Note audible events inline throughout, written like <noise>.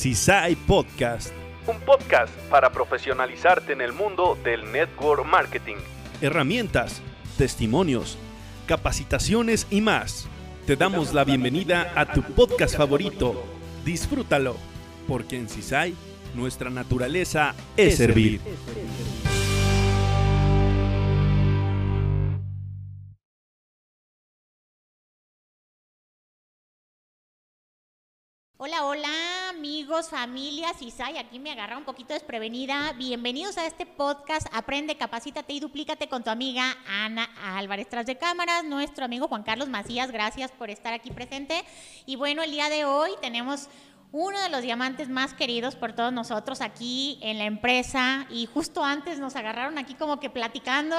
CISAI Podcast. Un podcast para profesionalizarte en el mundo del network marketing. Herramientas, testimonios, capacitaciones y más. Te damos la bienvenida a tu podcast favorito. Disfrútalo, porque en CISAI nuestra naturaleza es servir. Hola, hola amigos, familias, Isai, aquí me agarra un poquito desprevenida. Bienvenidos a este podcast Aprende, Capacítate y Duplícate con tu amiga Ana Álvarez. Tras de cámaras, nuestro amigo Juan Carlos Macías, gracias por estar aquí presente. Y bueno, el día de hoy tenemos uno de los diamantes más queridos por todos nosotros aquí en la empresa y justo antes nos agarraron aquí como que platicando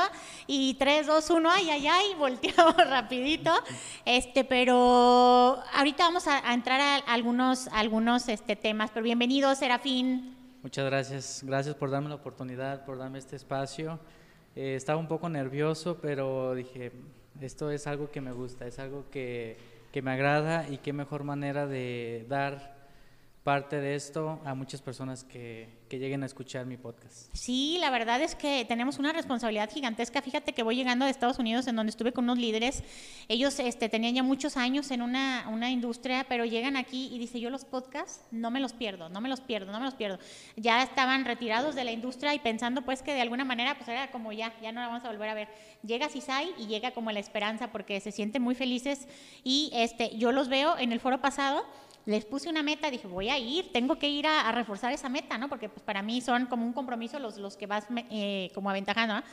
y 3, 2, 1, ay, ay, ay, <laughs> volteamos rapidito, este, pero ahorita vamos a, entrar a algunos, algunos este, temas, pero bienvenido Serafín. Muchas gracias, gracias por darme la oportunidad, por darme este espacio. Eh, estaba un poco nervioso, pero dije, esto es algo que me gusta, es algo que, que me agrada y qué mejor manera de dar parte de esto a muchas personas que, que, lleguen a escuchar mi podcast. Sí, la verdad es que tenemos una responsabilidad gigantesca. Fíjate que voy llegando de Estados Unidos, en donde estuve con unos líderes. Ellos este, tenían ya muchos años en una, una industria, pero llegan aquí y dice, yo los podcasts no me los pierdo, no me los pierdo, no me los pierdo. Ya estaban retirados de la industria y pensando pues que de alguna manera pues era como ya, ya no la vamos a volver a ver. Llega Cisai y llega como la esperanza porque se sienten muy felices y este, yo los veo en el foro pasado les puse una meta, dije, voy a ir, tengo que ir a, reforzar esa meta, ¿no? Porque pues, para mí son como un compromiso los, los que vas eh, como aventajando, ¿no?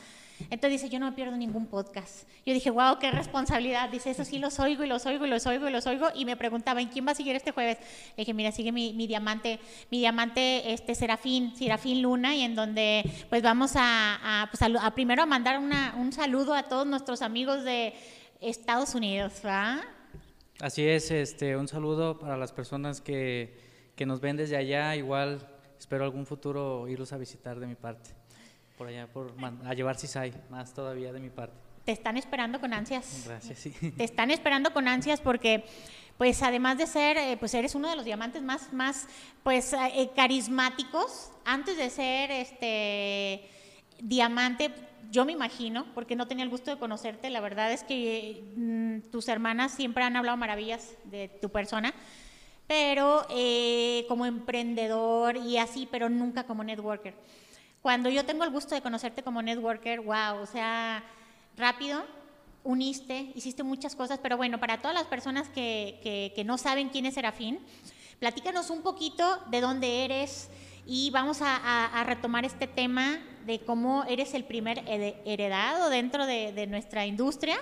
Entonces dice, yo no pierdo ningún podcast. Yo dije, wow, qué responsabilidad. Dice, eso sí los oigo y los oigo y los oigo y los oigo. Y me preguntaba, ¿en quién va a seguir este jueves? Le dije, mira, sigue mi, mi diamante, mi diamante este Serafín, Serafín Luna, y en donde pues vamos a, a, pues, a primero a mandar una, un saludo a todos nuestros amigos de Estados Unidos, ¿va? Así es, este, un saludo para las personas que, que nos ven desde allá. Igual espero algún futuro irlos a visitar de mi parte. Por allá, por, a llevar CISAI, más todavía de mi parte. Te están esperando con ansias. Gracias, sí. Te están esperando con ansias porque, pues además de ser, eh, pues eres uno de los diamantes más, más pues, eh, carismáticos. Antes de ser este diamante, yo me imagino, porque no tenía el gusto de conocerte, la verdad es que mm, tus hermanas siempre han hablado maravillas de tu persona, pero eh, como emprendedor y así, pero nunca como networker. Cuando yo tengo el gusto de conocerte como networker, wow, o sea, rápido, uniste, hiciste muchas cosas, pero bueno, para todas las personas que, que no saben quién es Serafín, platícanos un poquito de dónde eres, y vamos a, retomar este tema de cómo eres el primer heredado dentro de, nuestra industria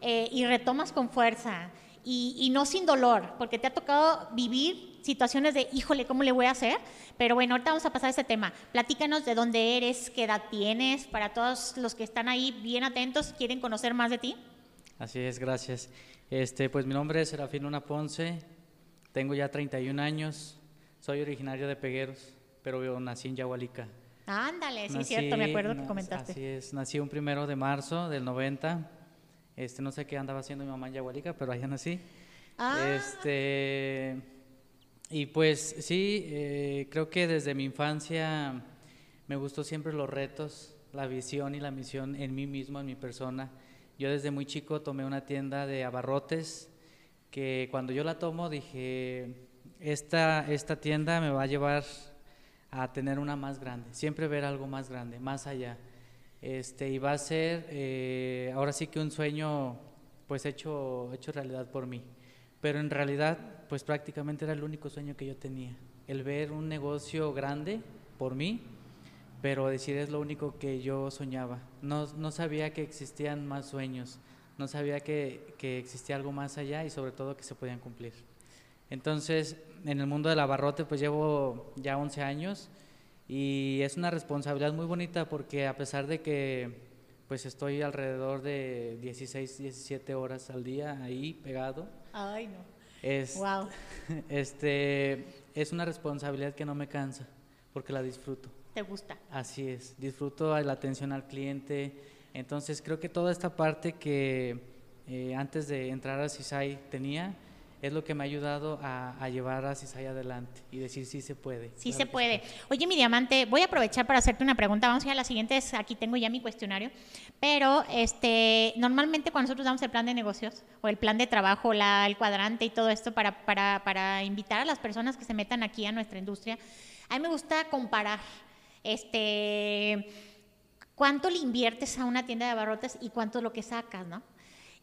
eh, y retomas con fuerza y, no sin dolor, porque te ha tocado vivir situaciones de, híjole, ¿cómo le voy a hacer? Pero bueno, ahorita vamos a pasar a ese tema. Platícanos de dónde eres, qué edad tienes, para todos los que están ahí bien atentos, quieren conocer más de ti. Así es, gracias. Este, pues mi nombre es Serafín Luna Ponce, tengo ya 31 años, soy originario de Pegueros pero nací en Yahualica. Ándale, sí, es cierto, me acuerdo que comentaste. Así es, nací un primero de marzo del 90. Este, no sé qué andaba haciendo mi mamá en Yahualica, pero allá nací. Ah. Este, y pues sí, eh, creo que desde mi infancia me gustó siempre los retos, la visión y la misión en mí mismo, en mi persona. Yo desde muy chico tomé una tienda de abarrotes que cuando yo la tomo dije, esta, esta tienda me va a llevar a tener una más grande, siempre ver algo más grande, más allá. Este, y va a ser eh, ahora sí que un sueño pues hecho, hecho realidad por mí. Pero en realidad pues prácticamente era el único sueño que yo tenía, el ver un negocio grande por mí, pero decir es lo único que yo soñaba. No, no sabía que existían más sueños, no sabía que, que existía algo más allá y sobre todo que se podían cumplir. Entonces, en el mundo del abarrote pues llevo ya 11 años y es una responsabilidad muy bonita porque a pesar de que pues estoy alrededor de 16, 17 horas al día ahí pegado. Ay, no. Es, wow. <laughs> Este, es una responsabilidad que no me cansa porque la disfruto. ¿Te gusta? Así es, disfruto la atención al cliente. Entonces creo que toda esta parte que eh, antes de entrar a CISAI tenía, es lo que me ha ayudado a, llevar a CISAI adelante y decir sí se puede. Sí se puede. Oye, mi diamante, voy a aprovechar para hacerte una pregunta. Vamos a ir a la siguiente, aquí tengo ya mi cuestionario. Pero este, normalmente cuando nosotros damos el plan de negocios o el plan de trabajo, la, el cuadrante y todo esto para, para, para invitar a las personas que se metan aquí a nuestra industria, a mí me gusta comparar este, cuánto le inviertes a una tienda de abarrotes y cuánto es lo que sacas, ¿no?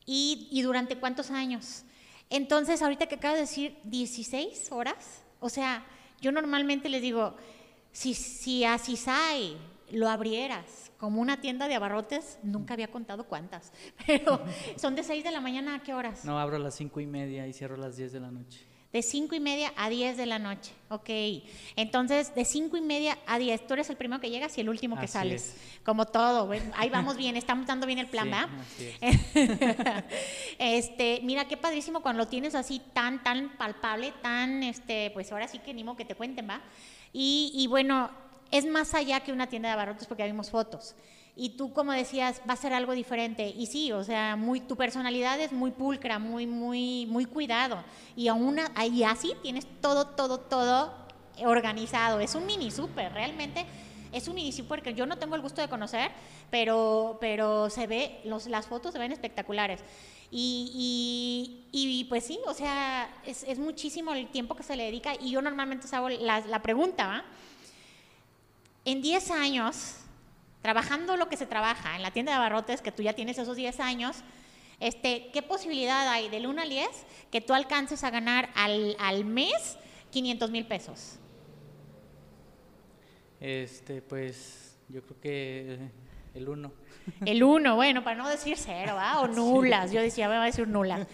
Y, y durante cuántos años. Entonces, ahorita que acabo de decir 16 horas, o sea, yo normalmente les digo, si, si a Cisai lo abrieras como una tienda de abarrotes, nunca había contado cuántas, <laughs> pero son de 6 de la mañana a qué horas? No, abro a las 5 y media y cierro a las 10 de la noche. De 5 y media a 10 de la noche, ok. Entonces, de 5 y media a 10, tú eres el primero que llegas y el último que sales. Como todo, ahí vamos bien, estamos dando bien el plan, ¿va? <laughs> este, mira, qué padrísimo cuando lo tienes así tan, tan palpable, tan, este, pues ahora sí que ni modo que te cuenten, ¿va? Y, y bueno, es más allá que una tienda de abarrotes porque vimos fotos y tú como decías va a ser algo diferente. Y sí o sea muy tu personalidad es muy pulcra muy muy muy cuidado. Y aún ahí así tienes todo todo todo organizado. Es un mini super realmente es un mini super que yo no tengo el gusto de conocer pero pero se ve los, las fotos se ven espectaculares. Y, y, pues sí, o sea, es, es, muchísimo el tiempo que se le dedica. Y yo normalmente hago la, la pregunta, ¿va? En 10 años, trabajando lo que se trabaja en la tienda de abarrotes, que tú ya tienes esos 10 años, este, ¿qué posibilidad hay del 1 al 10 que tú alcances a ganar al, al mes 500 mil pesos? Este, pues yo creo que el 1. El 1, bueno, para no decir cero, ¿va? o <laughs> nulas, yo decía, voy a decir nulas.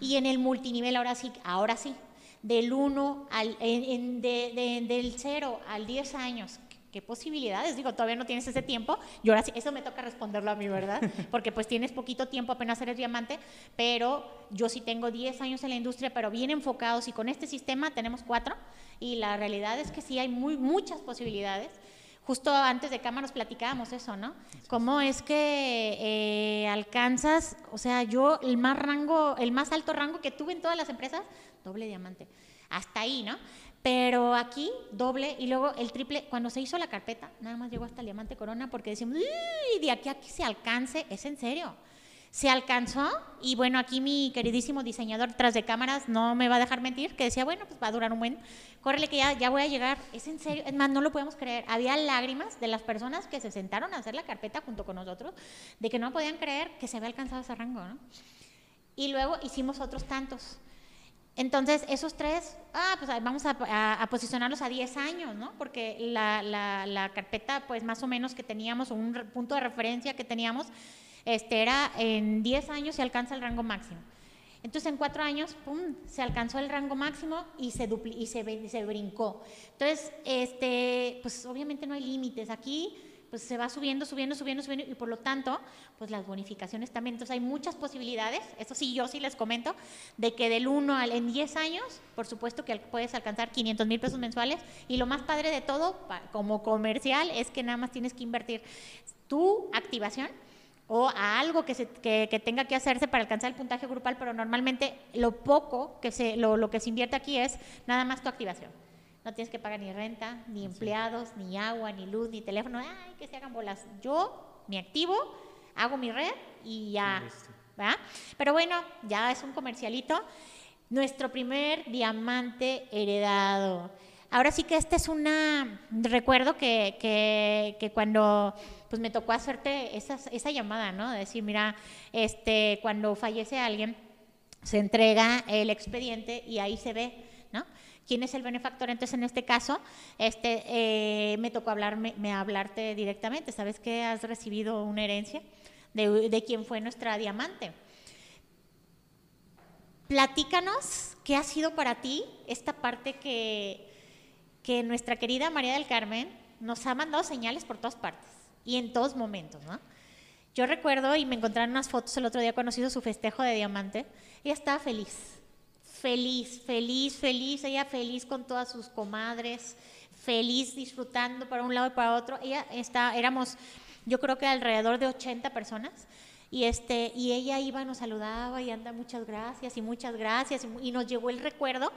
Y en el multinivel, ahora sí, ahora sí, del 1 al, en, de, de, del 0 al 10 años, ¿Qué posibilidades? Digo, todavía no tienes ese tiempo. Y ahora sí, eso me toca responderlo a mí, ¿verdad? <laughs> Porque pues tienes poquito tiempo, apenas eres diamante, pero yo sí tengo 10 años en la industria, pero bien enfocados y con este sistema tenemos cuatro. Y la realidad es que sí hay muy, muchas posibilidades. Justo antes de cámara nos platicábamos eso, ¿no? ¿Cómo es que eh, alcanzas, o sea, yo el más rango, el más alto rango que tuve en todas las empresas, doble diamante. Hasta ahí, ¿no? Pero aquí doble y luego el triple, cuando se hizo la carpeta, nada más llegó hasta el diamante corona porque decimos, y de aquí a aquí se alcance, es en serio. Se alcanzó y bueno, aquí mi queridísimo diseñador tras de cámaras no me va a dejar mentir, que decía, bueno, pues va a durar un buen, córrele que ya, ya voy a llegar, es en serio, es más, no lo podemos creer. Había lágrimas de las personas que se sentaron a hacer la carpeta junto con nosotros, de que no podían creer que se había alcanzado ese rango, ¿no? Y luego hicimos otros tantos. Entonces, esos tres, ah, pues vamos a, posicionarlos a 10 años, ¿no? Porque la, carpeta, pues más o menos que teníamos, un punto de referencia que teníamos, este, era en 10 años se alcanza el rango máximo. Entonces, en cuatro años, pum, se alcanzó el rango máximo y se, y se, se brincó. Entonces, este, pues obviamente no hay límites. Aquí pues se va subiendo, subiendo, subiendo, subiendo y por lo tanto, pues las bonificaciones también. Entonces hay muchas posibilidades, eso sí, yo sí les comento, de que del 1 al en 10 años, por supuesto que puedes alcanzar 500 mil pesos mensuales y lo más padre de todo, como comercial, es que nada más tienes que invertir tu activación o a algo que, se, que, tenga que hacerse para alcanzar el puntaje grupal, pero normalmente lo poco que se, lo, lo que se invierte aquí es nada más tu activación no tienes que pagar ni renta, ni empleados, ni agua, ni luz, ni teléfono, ay, que se hagan bolas. Yo me activo, hago mi red y ya. ¿va? Pero bueno, ya es un comercialito. Nuestro primer diamante heredado. Ahora sí que este es una recuerdo que, que, que cuando pues me tocó hacerte esa, esa llamada, ¿no? De decir, mira, este, cuando fallece alguien, se entrega el expediente y ahí se ve, ¿no? Quién es el benefactor. Entonces, en este caso, este, eh, me tocó hablarme, me hablarte directamente. ¿Sabes que has recibido una herencia de, de quién fue nuestra diamante? Platícanos qué ha sido para ti esta parte que, que nuestra querida María del Carmen nos ha mandado señales por todas partes y en todos momentos, ¿no? Yo recuerdo y me encontraron unas fotos el otro día cuando hizo su festejo de diamante. Ella estaba feliz feliz, feliz, feliz, ella feliz con todas sus comadres, feliz disfrutando para un lado y para otro. Ella está, éramos, yo creo que alrededor de 80 personas. Y, este, y ella iba, nos saludaba y anda, muchas gracias y muchas gracias. Y, nos llegó el recuerdo,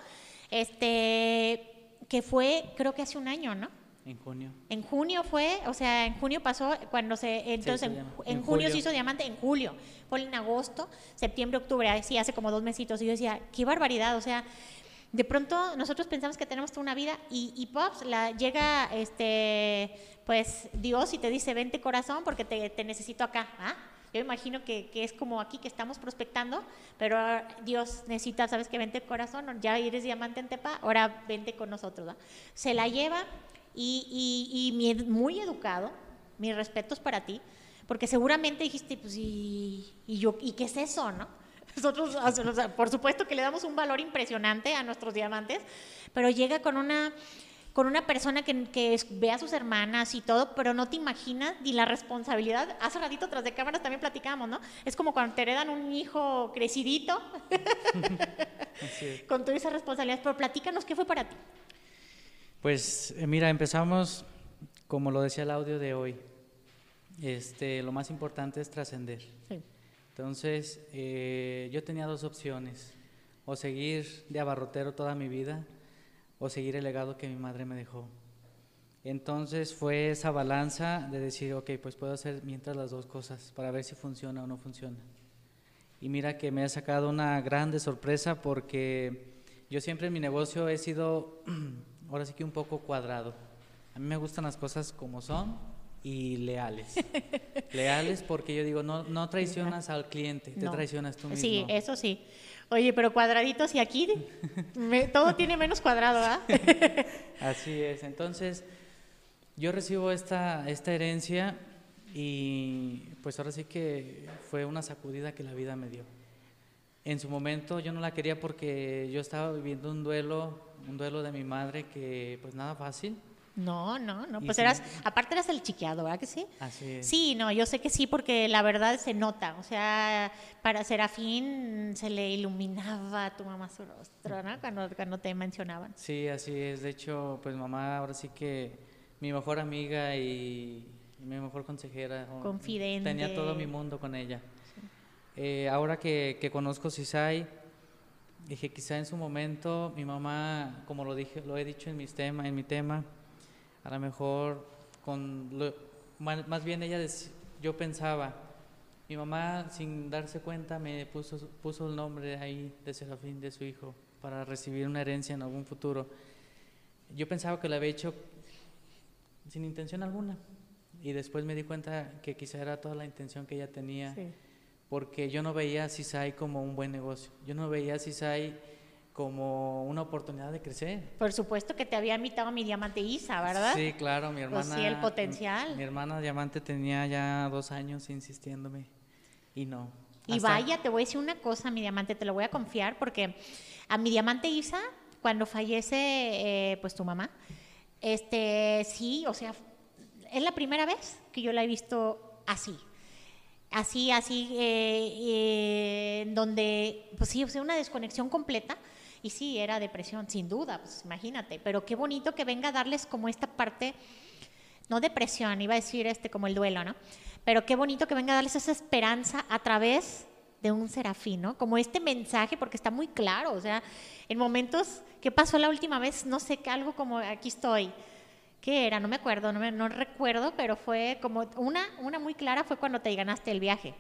este, que fue, creo que hace un año, ¿no? En junio. En junio fue, o sea, en junio pasó cuando se, entonces en, junio se hizo diamante, en julio, fue en agosto, septiembre, octubre, sí, hace como dos mesitos. Y yo decía, qué barbaridad, o sea, de pronto nosotros pensamos que tenemos toda una vida y, y Pops, la, llega este, pues Dios y te dice, vente corazón porque te, te necesito acá. ¿ah? Yo imagino que, que, es como aquí que estamos prospectando, pero Dios necesita, ¿sabes que Vente corazón, ya eres diamante en Tepa, ahora vente con nosotros. Se la lleva y, y, y muy educado, mis respetos para ti, porque seguramente dijiste, pues, ¿y, y yo, ¿y qué es eso, no? <laughs> Nosotros, por supuesto que le damos un valor impresionante a nuestros diamantes, pero llega con una con una persona que, que, ve a sus hermanas y todo, pero no te imaginas ni la responsabilidad. Hace ratito tras de cámaras también platicamos, ¿no? Es como cuando te heredan un hijo crecidito <laughs> con toda esa responsabilidad. Pero platícanos, ¿qué fue para ti? Pues eh, mira, empezamos, como lo decía el audio de hoy, este, lo más importante es trascender. Sí. Entonces, eh, yo tenía dos opciones, o seguir de abarrotero toda mi vida, o seguir el legado que mi madre me dejó. Entonces fue esa balanza de decir, ok, pues puedo hacer mientras las dos cosas para ver si funciona o no funciona. Y mira que me ha sacado una grande sorpresa porque yo siempre en mi negocio he sido, <clears throat> ahora sí que un poco cuadrado. A mí me gustan las cosas como son y leales. <laughs> leales porque yo digo, no, no traicionas al cliente, te traicionas tú mismo. Sí, eso sí. Oye, pero cuadraditos y aquí todo tiene menos cuadrado, ¿ah? <laughs> Así es. Entonces, yo recibo esta, esta herencia y pues ahora sí que fue una sacudida que la vida me dio. En su momento yo no la quería porque yo estaba viviendo un duelo, un duelo de mi madre que pues nada fácil no, no, no. Pues eras, aparte eras el chiqueado, ¿verdad que sí? Así es. Sí, no, yo sé que sí, porque la verdad se nota. O sea, para Serafín se le iluminaba a tu mamá su rostro, ¿no? Cuando, cuando te mencionaban. Sí, así es. De hecho, pues mamá ahora sí que mi mejor amiga y mi mejor consejera. Confidente. Tenía todo mi mundo con ella. Eh, ahora que, que conozco Cisay, dije, quizá en su momento mi mamá, como lo dije, lo he dicho en, mis tema, en mi tema, a lo mejor con más bien ella yo pensaba mi mamá sin darse cuenta me puso puso el nombre ahí de Serafín de su hijo para recibir una herencia en algún futuro. Yo pensaba que lo había hecho sin intención alguna y después me di cuenta que quizá era toda la intención que ella tenía porque yo no veía a CISAI como un buen negocio yo no veía a CISAI como una oportunidad de crecer. Por supuesto que te había invitado a mi diamante Isa, ¿verdad? Sí, claro, mi hermana. Pues sí, el potencial. Mi, hermana diamante tenía ya dos años insistiéndome y no. Y vaya, te voy a decir una cosa, mi diamante, te lo voy a confiar porque a mi diamante Isa, cuando fallece, eh, pues tu mamá, este, sí, o sea, es la primera vez que yo la he visto así, así, así, eh, eh, donde, pues sí, o sea, una desconexión completa y sí, era depresión, sin duda, pues imagínate, pero qué bonito que venga a darles como esta parte, no depresión, iba a decir este como el duelo, ¿no? Pero qué bonito que venga a darles esa esperanza a través de un serafín, ¿no? Como este mensaje, porque está muy claro, o sea, en momentos, ¿qué pasó la última vez? No sé, algo como aquí estoy. ¿Qué era? No me acuerdo, no, me, no recuerdo, pero fue como una, una muy clara fue cuando te ganaste el viaje.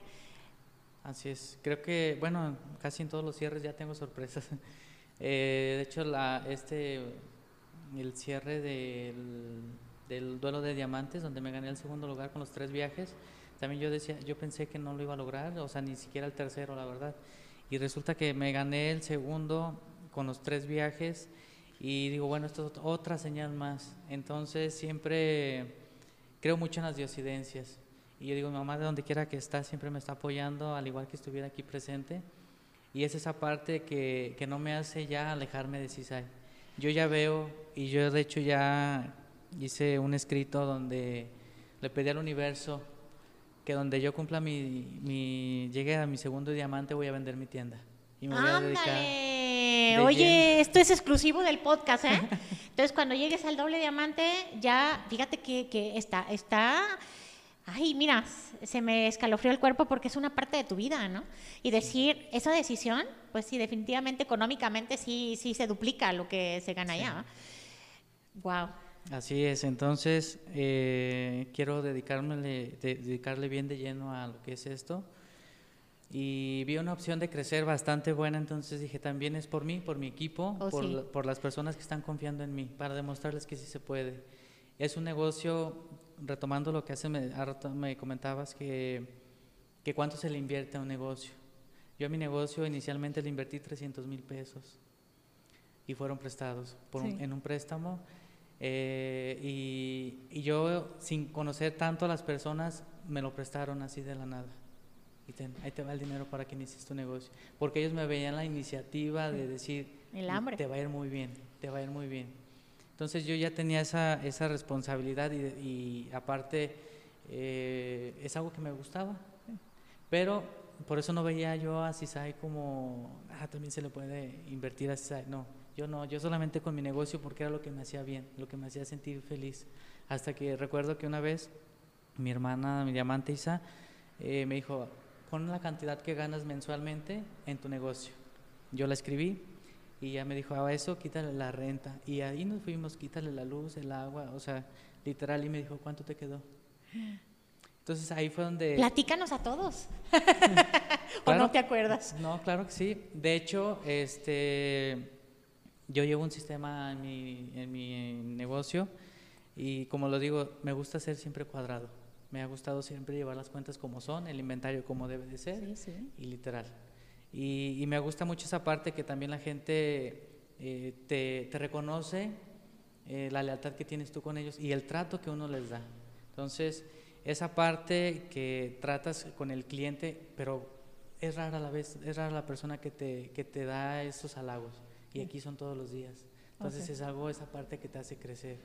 Así es, creo que, bueno, casi en todos los cierres ya tengo sorpresas. <laughs> Eh, de hecho, la, este, el cierre del, del, duelo de diamantes, donde me gané el segundo lugar con los tres viajes, también yo decía, yo pensé que no lo iba a lograr, o sea, ni siquiera el tercero, la verdad. Y resulta que me gané el segundo con los tres viajes y digo, bueno, esto es otra señal más. Entonces siempre creo mucho en las diosidencias. Y yo digo, mi mamá de donde quiera que está siempre me está apoyando, al igual que estuviera aquí presente. Y es esa parte que, que no me hace ya alejarme de CISAI. Yo ya veo, y yo de hecho ya hice un escrito donde le pedí al universo que donde yo cumpla mi, mi llegue a mi segundo diamante voy a vender mi tienda. Y me voy a dedicar Oye, esto es exclusivo del podcast, ¿eh? <laughs> Entonces, cuando llegues al doble diamante, ya, fíjate que, que está, está ay, mira, se me escalofrió el cuerpo porque es una parte de tu vida, ¿no? Y decir, esa decisión, pues sí, definitivamente económicamente sí, sí se duplica lo que se gana allá. Wow. Así es, entonces eh, quiero dedicarme, dedicarle bien de lleno a lo que es esto. Y vi una opción de crecer bastante buena, entonces dije, también es por mí, por mi equipo, oh, por, por las personas que están confiando en mí, para demostrarles que sí se puede. Es un negocio retomando lo que hace, me, me comentabas que, que cuánto se le invierte a un negocio. Yo a mi negocio inicialmente le invertí 300 mil pesos y fueron prestados por en un préstamo. Eh, y, y, yo, sin conocer tanto a las personas, me lo prestaron así de la nada. Y ahí te va el dinero para que inicies tu negocio. Porque ellos me veían la iniciativa de decir, el hambre. te va a ir muy bien, te va a ir muy bien. Entonces yo ya tenía esa, esa responsabilidad y, aparte eh, es algo que me gustaba. Pero por eso no veía yo a CISAI como, ah, también se le puede invertir a CISAI. No, yo no, yo solamente con mi negocio porque era lo que me hacía bien, lo que me hacía sentir feliz. Hasta que recuerdo que una vez mi hermana, mi diamante Isa, eh, me dijo, pon la cantidad que ganas mensualmente en tu negocio. Yo la escribí y ya me dijo, a ah, eso quítale la renta. Y ahí nos fuimos, quítale la luz, el agua, o sea, literal. Y me dijo, ¿cuánto te quedó? Entonces ahí fue donde... Platícanos a todos. <laughs> ¿O no te acuerdas? No, claro que sí. De hecho, este, yo llevo un sistema en mi, en mi negocio y como lo digo, me gusta ser siempre cuadrado. Me ha gustado siempre llevar las cuentas como son, el inventario como debe de ser y literal. Y, me gusta mucho esa parte que también la gente eh, te, reconoce eh, la lealtad que tienes tú con ellos y el trato que uno les da. Entonces, esa parte que tratas con el cliente, pero es rara la vez, es rara la persona que te, que te da esos halagos. Y aquí son todos los días. Entonces es algo, esa parte que te hace crecer.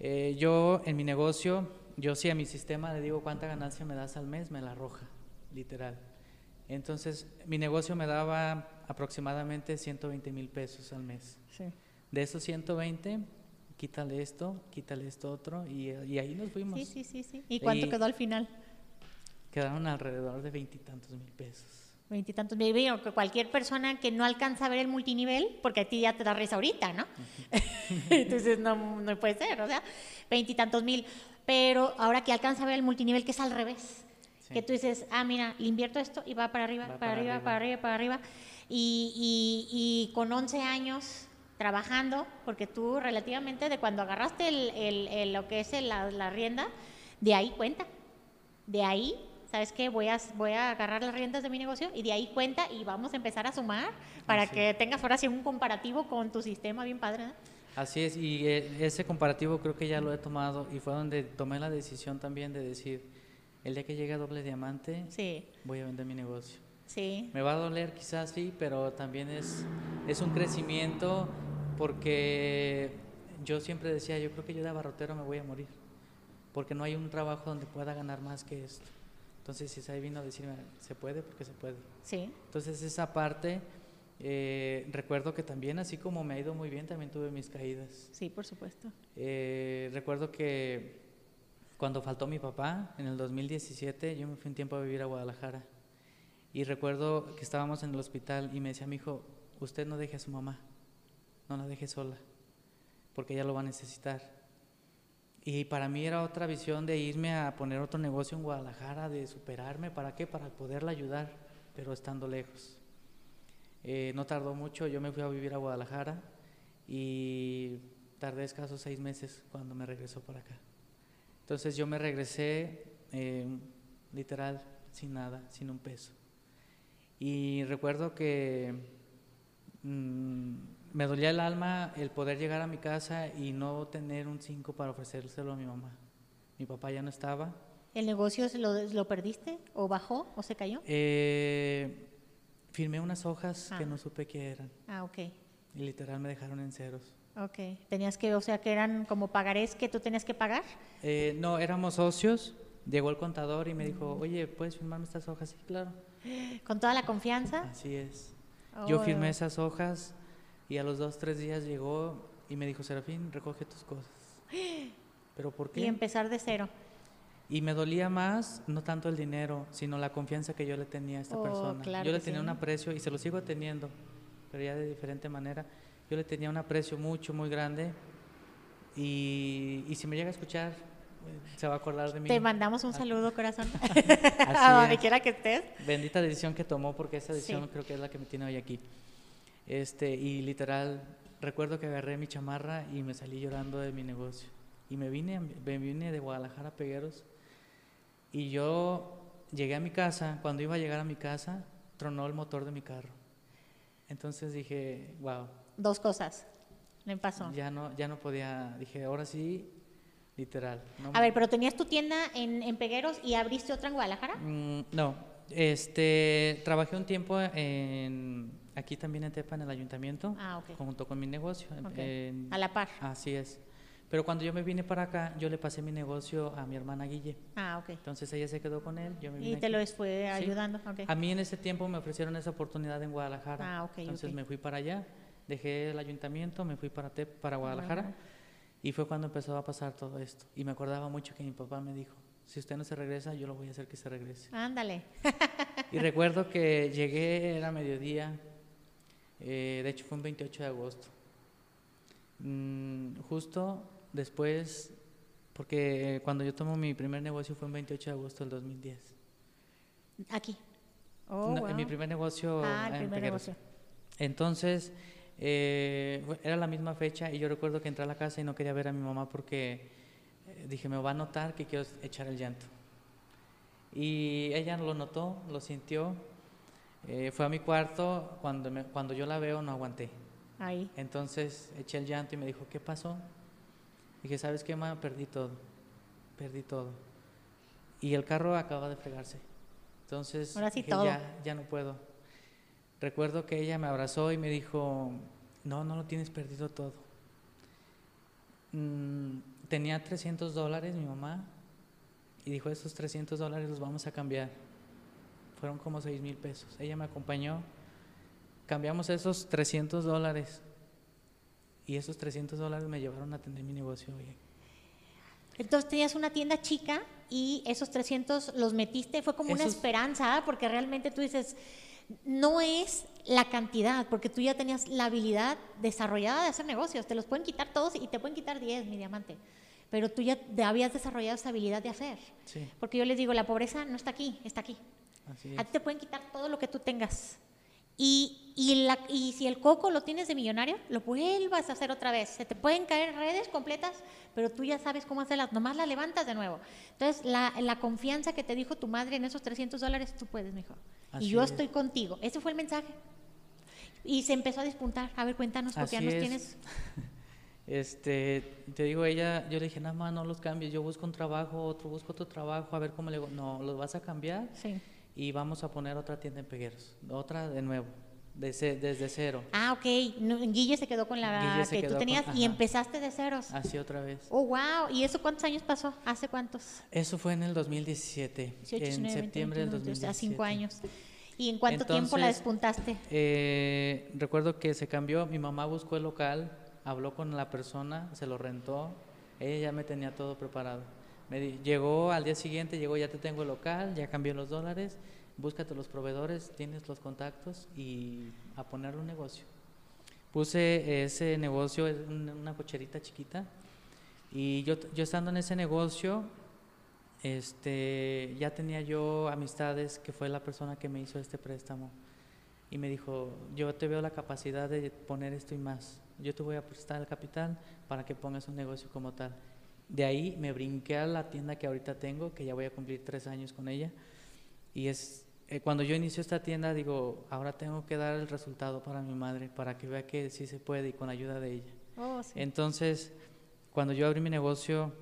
Eh, yo en mi negocio, yo sí a mi sistema le digo cuánta ganancia me das al mes, me la arroja, literal. Entonces, mi negocio me daba aproximadamente 120 mil pesos al mes. De esos 120, quítale esto, quítale esto otro, y, ahí nos fuimos. Sí, sí, sí. sí. ¿Y cuánto quedó al final? Quedaron alrededor de veintitantos mil pesos. Veintitantos mil. que cualquier persona que no alcanza a ver el multinivel, porque a ti ya te da risa ahorita, ¿no? <laughs> Entonces, no, no puede ser, o sea, veintitantos mil. Pero ahora que alcanza a ver el multinivel, que es al revés que tú dices, ah, mira, le invierto esto y va para arriba, para, arriba, para arriba, para arriba. Y, y, con 11 años trabajando, porque tú relativamente de cuando agarraste el, el, lo que es la, la, rienda, de ahí cuenta. De ahí, ¿sabes qué? Voy a, voy a agarrar las riendas de mi negocio y de ahí cuenta y vamos a empezar a sumar para que tengas ahora sí un comparativo con tu sistema bien padre. Así es, y eh, ese comparativo creo que ya lo he tomado y fue donde tomé la decisión también de decir, el día que llegue a doble diamante, sí. voy a vender mi negocio. Sí. Me va a doler quizás sí, pero también es, es un crecimiento porque yo siempre decía, yo creo que yo de abarrotero me voy a morir, porque no hay un trabajo donde pueda ganar más que esto. Entonces, si ahí vino a decirme, se puede porque se puede. Sí. Entonces, esa parte, eh, recuerdo que también, así como me ha ido muy bien, también tuve mis caídas. Sí, por supuesto. Eh, recuerdo que cuando faltó mi papá, en el 2017, yo me fui un tiempo a vivir a Guadalajara. Y recuerdo que estábamos en el hospital y me decía mi hijo, usted no deje a su mamá, no la deje sola, porque ella lo va a necesitar. Y para mí era otra visión de irme a poner otro negocio en Guadalajara, de superarme, ¿para qué? Para poderla ayudar, pero estando lejos. Eh, no tardó mucho, yo me fui a vivir a Guadalajara y tardé escasos seis meses cuando me regresó para acá. Entonces yo me regresé eh, literal sin nada, sin un peso. Y recuerdo que mm, me dolía el alma el poder llegar a mi casa y no tener un 5 para ofrecérselo a mi mamá. Mi papá ya no estaba. ¿El negocio lo, lo perdiste o bajó o se cayó? Eh, firmé unas hojas que ah. no supe qué eran. Ah, ok. Y literal me dejaron en ceros. Ok, tenías que, o sea, que eran como pagarés que tú tenías que pagar. Eh, no, éramos socios. Llegó el contador y me dijo, oye, ¿puedes firmarme estas hojas? Sí, claro. <gasps> ¿Con toda la confianza? Así es. Yo oh. firmé esas hojas y a los dos, tres días llegó y me dijo, Serafín, recoge tus cosas. <gasps> ¿Pero por qué? Y empezar de cero. Y me dolía más, no tanto el dinero, sino la confianza que yo le tenía a esta Oh, persona. claro yo le tenía sí. un aprecio y se lo sigo teniendo, pero ya de diferente manera. Yo le tenía un aprecio mucho, muy grande. Y, y si me llega a escuchar, eh, se va a acordar de mí. Te mandamos un saludo, corazón. <laughs> <laughs> A donde quiera que estés. Bendita decisión que tomó, porque esa decisión Sí. creo que es la que me tiene hoy aquí. Este, y literal, recuerdo que agarré mi chamarra y me salí llorando de mi negocio. Y me vine, me vine de Guadalajara a Pegueros. Y yo llegué a mi casa, cuando iba a llegar a mi casa, tronó el motor de mi carro. Entonces dije, wow, Dos cosas. Me pasó. ya no, ya no podía, dije, ahora sí, literal. no A ver, pero tenías tu tienda en, en Pegueros y abriste otra en Guadalajara. Mm, no, este, trabajé un tiempo en, aquí también en Tepa, en el ayuntamiento, Ah, ok. junto con mi negocio. en- A la par. así es. Pero cuando yo me vine para acá, yo le pasé mi negocio a mi hermana Guille. Ah, ok. Entonces ella se quedó con él, yo me vine Y te aquí. lo fue Sí. ayudando. ok. A mí en ese tiempo me ofrecieron esa oportunidad en Guadalajara. Ah, ok, Entonces ok. me fui para allá, dejé el ayuntamiento, me fui para, Tep- para Guadalajara. Ajá. Y fue cuando empezó a pasar todo esto. Y me acordaba mucho que mi papá me dijo, si usted no se regresa, yo lo voy a hacer que se regrese. Ándale. Y recuerdo que llegué, era mediodía, eh, de hecho fue un 28 de agosto. Mm, justo después, porque cuando yo tomo mi primer negocio fue un 28 de agosto del 2010. Aquí. Oh, No, en mi primer negocio Ah, el en primer negocio. Entonces, eh, era la misma fecha y yo recuerdo que entré a la casa y no quería ver a mi mamá porque eh, dije, me va a notar que quiero echar el llanto. Y ella lo notó, lo sintió. eh, fue a mi cuarto, cuando, me- cuando yo la veo no aguanté. Ahí. Entonces eché el llanto y me dijo, ¿qué pasó? Dije, ¿sabes qué, ma? Perdí todo. Perdí todo. Y el carro acaba de fregarse. Entonces, Ahora sí dije, todo. Ya, ya no puedo. Recuerdo que ella me abrazó y me dijo, no, no lo tienes perdido todo. Mm, tenía 300 dólares mi mamá y dijo, esos 300 dólares los vamos a cambiar. Fueron como 6 mil pesos. Ella me acompañó cambiamos esos 300 dólares y esos 300 dólares me llevaron a atender mi negocio hoy. Entonces tenías una tienda chica y esos 300 los metiste, fue como una esperanza, ¿ah? porque realmente tú dices, no es la cantidad, porque tú ya tenías la habilidad desarrollada de hacer negocios, te los pueden quitar todos y te pueden quitar 10, mi diamante, pero tú ya habías desarrollado esa habilidad de hacer. Sí, Porque yo les digo, la pobreza no está aquí, está aquí. así A ti te pueden quitar todo lo que tú tengas. Y, y, la- y si el coco lo tienes de millonario, lo vuelvas a hacer otra vez. Se te pueden caer redes completas, pero tú ya sabes cómo hacerlas. Nomás las levantas de nuevo. Entonces, la, la confianza que te dijo tu madre en esos 300 dólares, tú puedes, mijo. Así y yo es. estoy contigo. Ese fue el mensaje. Y se empezó a despuntar. A ver, cuéntanos, porque ya nos es. tienes. <laughs> Este, te digo, ella, yo le dije, nada más no los cambies, yo busco un trabajo, otro busco otro trabajo, a ver cómo le digo, no, los vas a cambiar Sí. Y vamos a poner otra tienda en Pegueros, otra de nuevo, de ce- desde cero, Ah, ok. No, Guille se quedó con la Guille que tú con- tenías y empezaste de ceros. así otra vez. Oh, wow. ¿Y eso cuántos años pasó? ¿Hace cuántos? Eso fue en el 2017, 18, en 19, 20, septiembre del 21, 2017. A cinco años. ¿Y en cuánto tiempo la despuntaste? Eh, recuerdo que se cambió, mi mamá buscó el local, habló con la persona, se lo rentó, ella ya me tenía todo preparado. Me di- llegó al día siguiente, llegó, ya te tengo el local, ya cambié los dólares, búscate los proveedores, tienes los contactos y a poner un negocio. Puse ese negocio, una cocherita chiquita, y yo, yo estando en ese negocio, este, ya tenía yo amistades que fue la persona que me hizo este préstamo y me dijo, yo te veo la capacidad de poner esto y más, yo te voy a prestar el capital para que pongas un negocio como tal. De ahí me brinqué a la tienda que ahorita tengo, que ya voy a cumplir tres años con ella, y es eh, cuando yo inicio esta tienda digo, ahora tengo que dar el resultado para mi madre, para que vea que sí se puede y con ayuda de ella. Oh, sí. Entonces, cuando yo abrí mi negocio,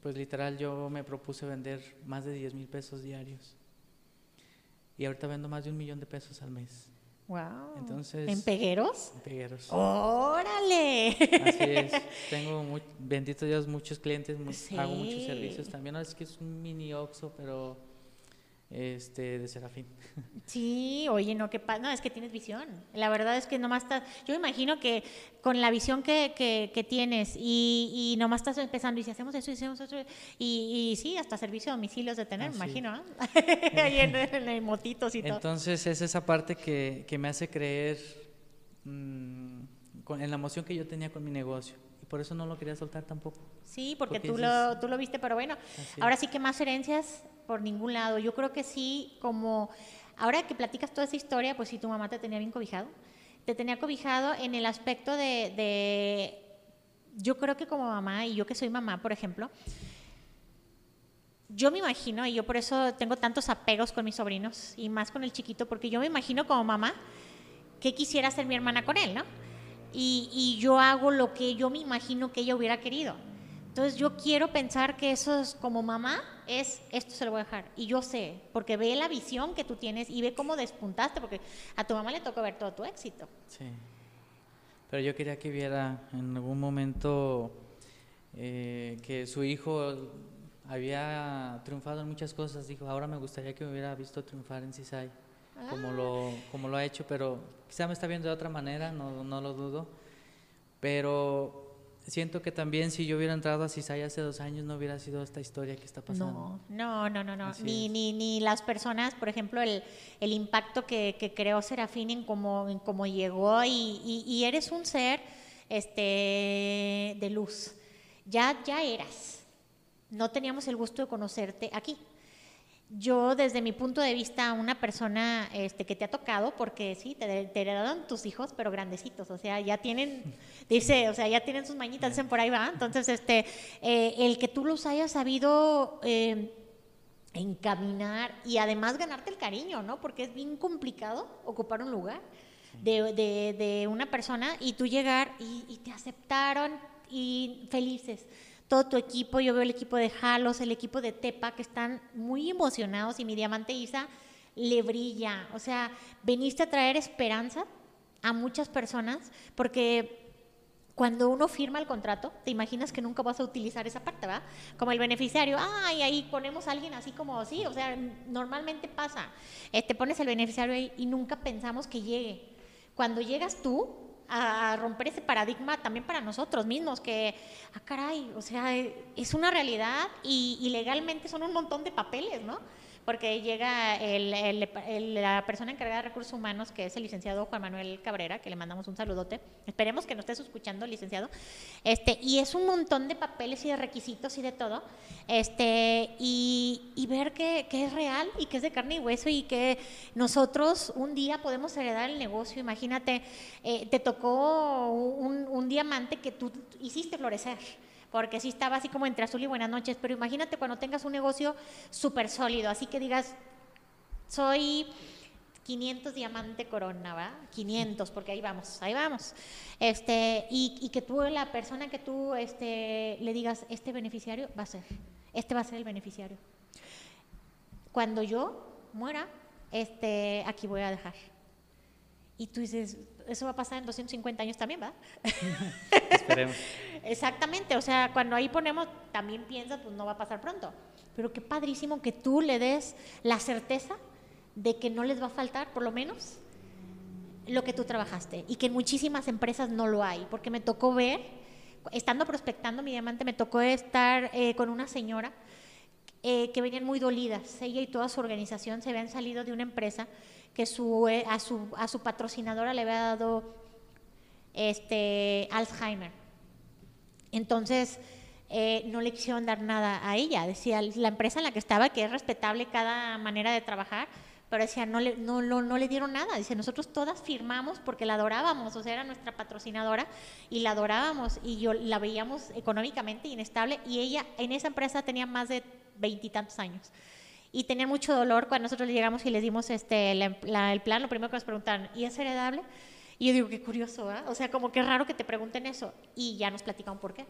pues literal yo me propuse vender más de 10 mil pesos diarios. Y ahorita vendo más de un millón de pesos al mes. Wow. Entonces- ¿En Pegueros? en Pegueros. ¡Órale! Así es. <laughs> Tengo, mu- bendito Dios, muchos clientes, mu- hago muchos Sí. servicios también. Ahora es que es un mini Oxxo, pero este, de Serafín. <laughs> Sí, oye, no, que no, es que tienes visión. La verdad es que nomás estás, yo me imagino que con la visión que, que, tienes y, y, nomás estás empezando y si hacemos eso y hacemos eso, y, y sí, hasta servicio a domicilios de tener, me imagino, <laughs> ahí en, en, motitos y todo. Entonces es esa parte que, que me hace creer mmm, con, en la emoción que yo tenía con mi negocio y por eso no lo quería soltar tampoco. Sí, porque, tú, lo, tú lo viste, pero bueno, ahora sí que más herencias por ningún lado. Yo creo que sí, como ahora que platicas toda esa historia, pues sí, tu mamá te tenía bien cobijado. Te tenía cobijado en el aspecto de, yo creo que como mamá, y yo que soy mamá, por ejemplo, yo me imagino, y yo por eso tengo tantos apegos con mis sobrinos, y más con el chiquito, porque yo me imagino como mamá que quisiera hacer mi hermana con él, ¿no? Y, y yo hago lo que yo me imagino que ella hubiera querido. Entonces yo quiero pensar que eso es como mamá, es esto se lo voy a dejar. Y yo sé, porque ve la visión que tú tienes y ve cómo despuntaste, porque a tu mamá le tocó ver todo tu éxito. Sí. Pero yo quería que viera en algún momento eh, que su hijo había triunfado en muchas cosas. Dijo, ahora me gustaría que me hubiera visto triunfar en CISAI, como, lo, como lo ha hecho, pero quizá me está viendo de otra manera, no, no lo dudo. Pero siento que también si yo hubiera entrado a CISAI hace dos años no hubiera sido esta historia que está pasando. No, no, no, no, Ni, ni, ni, las personas, por ejemplo, el, el impacto que, que, creó Serafín en cómo, en cómo llegó y, y, eres un ser este, de luz. Ya, ya eras. No teníamos el gusto de conocerte aquí yo desde mi punto de vista, una persona este, que te ha tocado, porque sí, te, te, heredaron tus hijos, pero grandecitos, o sea, ya tienen, dice, o sea, ya tienen sus mañitas, dicen por ahí va. Entonces, este, eh, el que tú los hayas sabido eh, encaminar y además ganarte el cariño, ¿no? Porque es bien complicado ocupar un lugar de, de, una persona y tú llegar y, y te aceptaron y felices todo tu equipo, yo veo el equipo de Jalos, el equipo de Tepa, que están muy emocionados y mi diamante Isa le brilla. O sea, veniste a traer esperanza a muchas personas porque cuando uno firma el contrato, te imaginas que nunca vas a utilizar esa parte, ¿va? Como el beneficiario, ay, ahí ponemos a alguien así como así, o sea, normalmente pasa, te este, pones el beneficiario ahí y nunca pensamos que llegue. Cuando llegas tú, a romper ese paradigma también para nosotros mismos, que, ah, caray, o sea, es una realidad y, y legalmente son un montón de papeles, ¿no? Porque llega la persona encargada de recursos humanos, que es el licenciado Juan Manuel Cabrera, que le mandamos un saludote. Esperemos que nos estés escuchando, licenciado. Este, y es un montón de papeles y de requisitos y de todo. Este, y, ver que, es real y que es de carne y hueso y que nosotros un día podemos heredar el negocio. Imagínate, eh, te tocó un, un diamante que tú hiciste florecer porque sí estaba así como entre azul y buenas noches, pero imagínate cuando tengas un negocio súper sólido, así que digas, soy 500 diamante corona, ¿va? 500, porque ahí vamos, ahí vamos. Este, y, que tú, la persona que tú este, le digas, este beneficiario va a ser, este va a ser el beneficiario. Cuando yo muera, este, aquí voy a dejar. Y tú dices, eso va a pasar en 250 años también, ¿va? <laughs> Esperemos. Exactamente, o sea, cuando ahí ponemos, también piensas, pues no va a pasar pronto. Pero qué padrísimo que tú le des la certeza de que no les va a faltar, por lo menos, lo que tú trabajaste. Y que en muchísimas empresas no lo hay, porque me tocó ver, estando prospectando mi diamante, me tocó estar eh, con una señora eh, que venían muy dolidas. Ella y toda su organización se habían salido de una empresa que eh, a, su, a su patrocinadora le había dado este, Alzheimer. Entonces, eh, no le quisieron dar nada a ella. Decía, la empresa en la que estaba, que es respetable cada manera de trabajar, pero decía, no le, no le dieron nada. Dice, nosotros todas firmamos porque la adorábamos, o sea, era nuestra patrocinadora y la adorábamos y yo la veíamos económicamente inestable y ella en esa empresa tenía más de veintitantos años y tenía mucho dolor cuando nosotros llegamos y les dimos este, el plan, lo primero que nos preguntaron, ¿y es heredable? Y yo digo, qué curioso, ¿eh? O sea, como que raro que te pregunten eso. Y ya nos platicaron por qué.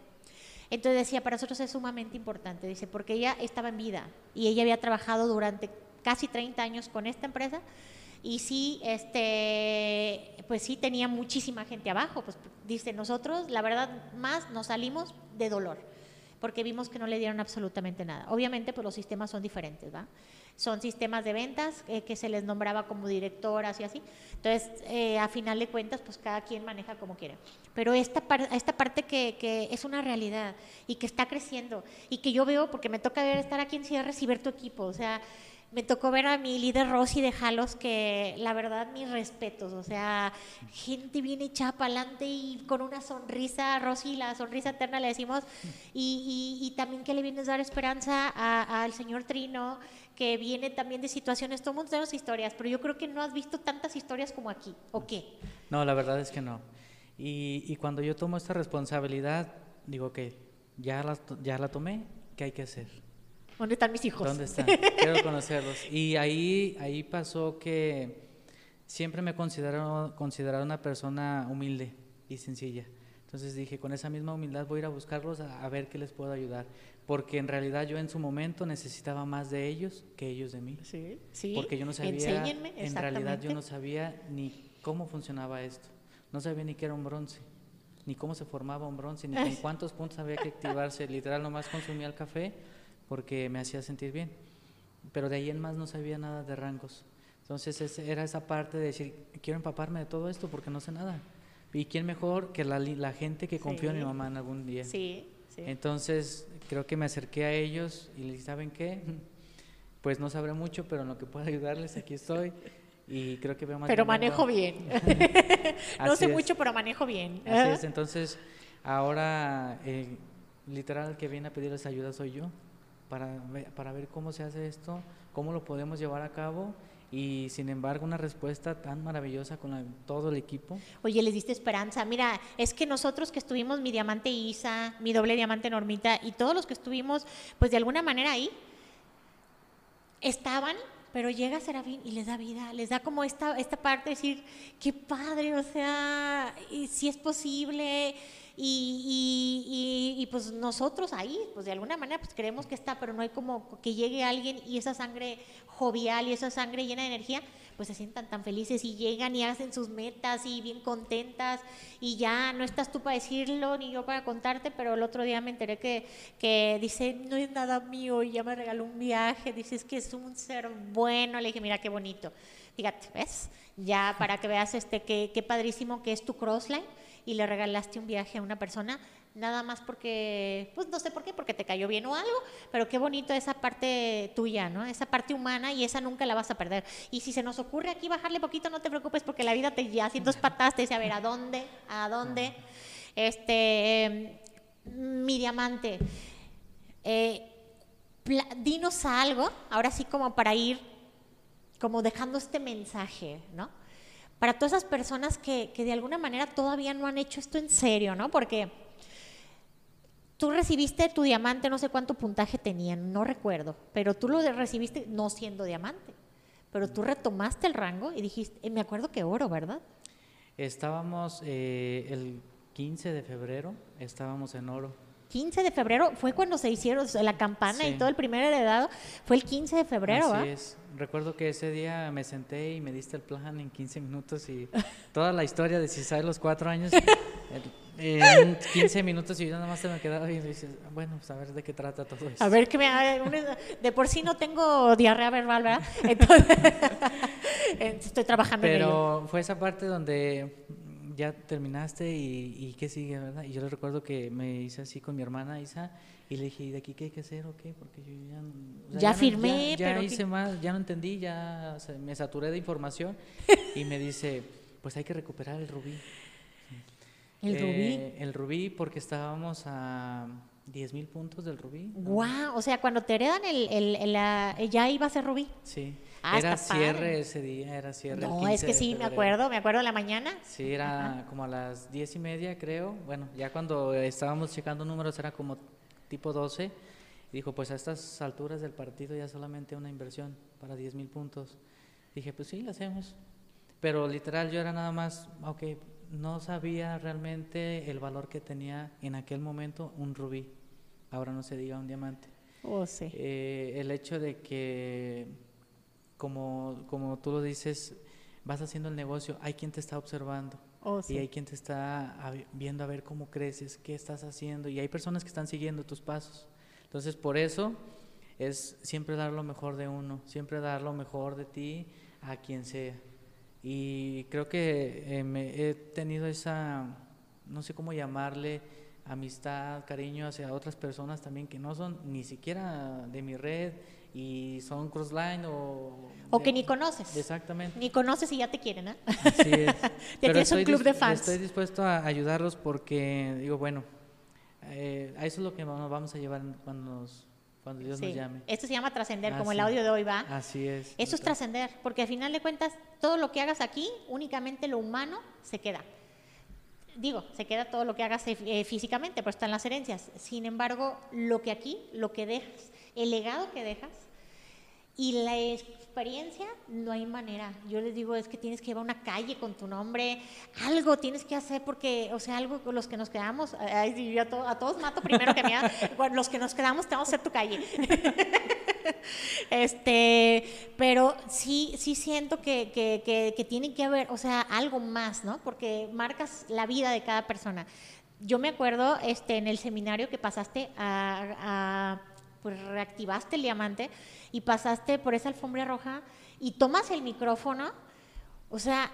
Entonces decía, para nosotros es sumamente importante, dice, porque ella estaba en vida y ella había trabajado durante casi 30 años con esta empresa y sí, este, pues sí tenía muchísima gente abajo. Pues dice, nosotros, la verdad, más nos salimos de dolor porque vimos que no le dieron absolutamente nada. Obviamente, pues los sistemas son diferentes, ¿va? Son sistemas de ventas eh, que se les nombraba como directoras y así. Entonces, eh, a final de cuentas, pues cada quien maneja como quiere. Pero esta, esta parte que, que, es una realidad y que está creciendo y que yo veo, porque me toca ver estar aquí en Cierres y ver tu equipo, o sea, me tocó ver a mi líder Rosy de Jalos, que la verdad, mis respetos, o sea, gente bien echada para adelante y con una sonrisa, Rosy, la sonrisa eterna le decimos, y, y, también que le vienes a dar esperanza al señor Trino, que viene también de situaciones, todo el mundo tenemos historias, pero yo creo que no has visto tantas historias como aquí, ¿o qué? No, la verdad es que no. Y, y cuando yo tomo esta responsabilidad, digo que ya la, ya la tomé, ¿qué hay que hacer? ¿Dónde están mis hijos? ¿Dónde están? Quiero conocerlos. Y ahí, ahí pasó que siempre me considero considerado una persona humilde y sencilla. Entonces dije, con esa misma humildad voy a ir a buscarlos a, ver qué les puedo ayudar. Porque en realidad yo en su momento necesitaba más de ellos que ellos de mí. Sí, sí. Porque yo no sabía, en realidad yo no sabía ni cómo funcionaba esto. No sabía ni qué era un bronce, ni cómo se formaba un bronce, ni en cuántos puntos había que activarse. Literal, nomás consumía el café porque me hacía sentir bien. Pero de ahí en más no sabía nada de rangos. Entonces era esa parte de decir, quiero empaparme de todo esto porque no sé nada. ¿Y quién mejor que la, la gente que confió en mi mamá en algún día? Sí, sí. Entonces creo que me acerqué a ellos y les dije, ¿saben qué? <laughs> Pues no sabré mucho, pero en lo que pueda ayudarles aquí estoy. Y creo que veo más Pero manejo bien. <laughs> <laughs> no sé mucho, pero manejo bien. Así es, entonces ahora eh, literal el que viene a pedirles ayuda soy yo para, para ver cómo se hace esto, cómo lo podemos llevar a cabo y sin embargo una respuesta tan maravillosa con todo el equipo. Oye, les diste esperanza. Mira, es que nosotros que estuvimos, mi diamante Isa, mi doble diamante Normita y todos los que estuvimos, pues de alguna manera ahí, estaban, pero llega Serafín y les da vida, les da como esta, esta parte de decir, qué padre, o sea, si es posible, y, y, pues nosotros ahí, pues de alguna manera, pues creemos que está, pero no hay como que llegue alguien y esa sangre jovial y esa sangre llena de energía, pues se sientan tan felices y llegan y hacen sus metas y bien contentas y ya no estás tú para decirlo ni yo para contarte, pero el otro día me enteré que, que dice, no es nada mío y ya me regaló un viaje, dices que es un ser bueno, le dije, mira qué bonito. Fíjate, ¿ves? Ya para que veas este, qué, qué padrísimo que es tu crossline y le regalaste un viaje a una persona, nada más porque, pues no sé por qué, porque te cayó bien o algo, pero qué bonito esa parte tuya, ¿no? Esa parte humana y esa nunca la vas a perder. Y si se nos ocurre aquí bajarle poquito, no te preocupes porque la vida te ya haciendo dos patas te dice, a ver, ¿a dónde? ¿A dónde? Este, mi diamante, eh, dinos algo, ahora sí como para ir como dejando este mensaje, ¿no? Para todas esas personas que, que, de alguna manera todavía no han hecho esto en serio, ¿no? Porque tú recibiste tu diamante, no sé cuánto puntaje tenían, no recuerdo, pero tú lo recibiste no siendo diamante, pero tú retomaste el rango y dijiste, eh, me acuerdo que oro, ¿verdad? Estábamos eh, el 15 de febrero, estábamos en oro. 15 de febrero fue cuando se hicieron la campana y todo el primer heredado, fue el 15 de febrero, Así es. Recuerdo que ese día me senté y me diste el plan en 15 minutos y toda la historia de si sabes los cuatro años en 15 minutos y yo nada más te me quedaba y dices, bueno, pues a ver de qué trata todo esto. A ver que me de por sí no tengo diarrea verbal, ¿verdad? Entonces <laughs> estoy trabajando Pero en ello. fue esa parte donde ya terminaste y, y qué sigue, ¿verdad? Y yo le recuerdo que me hice así con mi hermana Isa y le dije, ¿y de aquí qué hay que hacer o qué? Porque yo ya... ya, firmé, ya, ya hice más, ya no entendí, ya me saturé de información. <laughs> y me dice, pues hay que recuperar el rubí. ¿El rubí? El rubí porque estábamos a 10 mil puntos del rubí. ¡Guau! O sea, cuando te heredan el, el, la, ya iba a ser rubí. Sí. Ah, era cierre ese día, era cierre. No, es que sí, me acuerdo, me acuerdo de la mañana. Sí, era como a las diez y media, creo. Bueno, ya cuando estábamos checando números era como tipo 12, y dijo, pues a estas alturas del partido ya solamente una inversión para 10 mil puntos. Dije, pues sí, la hacemos. Pero literal yo era nada más, ok, no sabía realmente el valor que tenía en aquel momento un rubí. Ahora no se diga un diamante. Oh, sí. Eh, el hecho de que, como, como tú lo dices, vas haciendo el negocio, hay quien te está observando Oh, y hay quien te está viendo a ver cómo creces, qué estás haciendo, y hay personas que están siguiendo tus pasos. Entonces, por eso es siempre dar lo mejor de uno, siempre dar lo mejor de ti a quien sea. Y creo que eh, me he tenido esa, no sé cómo llamarle, amistad, cariño hacia otras personas también que no son ni siquiera de mi red y son crossline o... O que ni conoces. Exactamente. Ni conoces y ya te quieren, ¿eh? Así es. <laughs> ya tienes un club de fans. Estoy dispuesto a ayudarlos porque, digo, bueno, eh, a eso es lo que nos vamos a llevar cuando nos cuando Dios nos llame. Esto se llama trascender, como el audio de hoy va. Así es. Eso es trascender, porque al final de cuentas, todo lo que hagas aquí, únicamente lo humano se queda. Digo, se queda todo lo que hagas eh, físicamente, pero están las herencias. Sin embargo, lo que aquí, lo que dejas, el legado que dejas y la experiencia, no hay manera. Yo les digo, es que tienes que llevar una calle con tu nombre, algo tienes que hacer porque, o sea, algo con los que nos quedamos, a, todos mato primero que me <laughs> los que nos quedamos tenemos que hacer tu calle. <laughs> este, pero sí, sí siento que, que, que, tiene que haber, o sea, algo más, ¿no? Porque marcas la vida de cada persona. Yo me acuerdo este, en el seminario que pasaste a, a pues reactivaste el diamante y pasaste por esa alfombra roja y tomas el micrófono, o sea,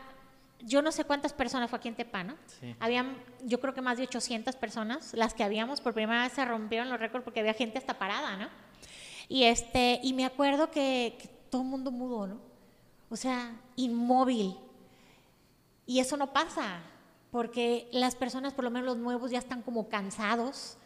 yo no sé cuántas personas fue aquí en Tepano. Habían, yo creo que más de 800 personas, las que habíamos por primera vez se rompieron los récords porque había gente hasta parada, ¿no? Y este, y me acuerdo que, que todo el mundo mudó, ¿no? O sea, inmóvil. Y eso no pasa, porque las personas, por lo menos los nuevos, ya están como cansados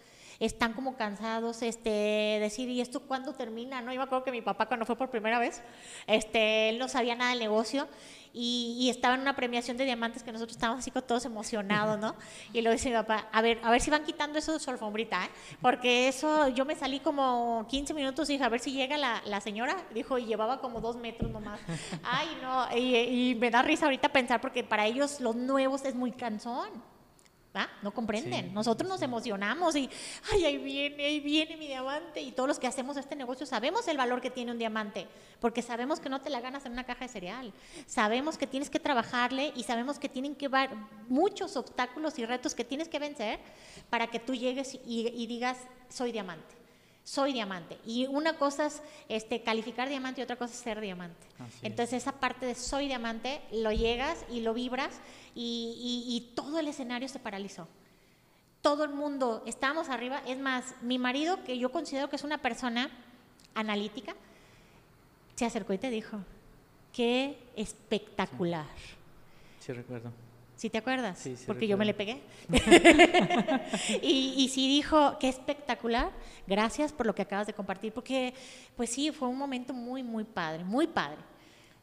están como cansados, este, decir, ¿y esto cuándo termina? ¿no? Yo me acuerdo que mi papá cuando fue por primera vez, este, él no sabía nada del negocio y, estaba en una premiación de diamantes que nosotros estábamos así todos emocionados, ¿no? Y lo dice mi papá, a ver, a ver si van quitando eso de su alfombrita, ¿eh? Porque eso, yo me salí como 15 minutos y dije, a ver si llega la, la señora, dijo, y llevaba como dos metros nomás. Ay, no, y, y me da risa ahorita pensar porque para ellos los nuevos es muy cansón. No comprenden. Nosotros nos emocionamos y, ay, ahí viene, ahí viene mi diamante. Y todos los que hacemos este negocio sabemos el valor que tiene un diamante, porque sabemos que no te la ganas en una caja de cereal. Sabemos que tienes que trabajarle y sabemos que tienen que haber muchos obstáculos y retos que tienes que vencer para que tú llegues y digas, soy diamante soy diamante. Y una cosa es este, calificar diamante y otra cosa es ser diamante. Entonces esa parte de soy diamante lo llegas y lo vibras y, todo el escenario se paralizó. Todo el mundo, estábamos arriba. Es más, mi marido, que yo considero que es una persona analítica, se acercó y te dijo, qué espectacular. sí recuerdo. ¿Sí te acuerdas? Sí, sí Porque yo me le pegué. <laughs> <laughs> y, y sí dijo, qué espectacular, gracias por lo que acabas de compartir, porque pues sí, fue un momento muy, muy padre, muy padre.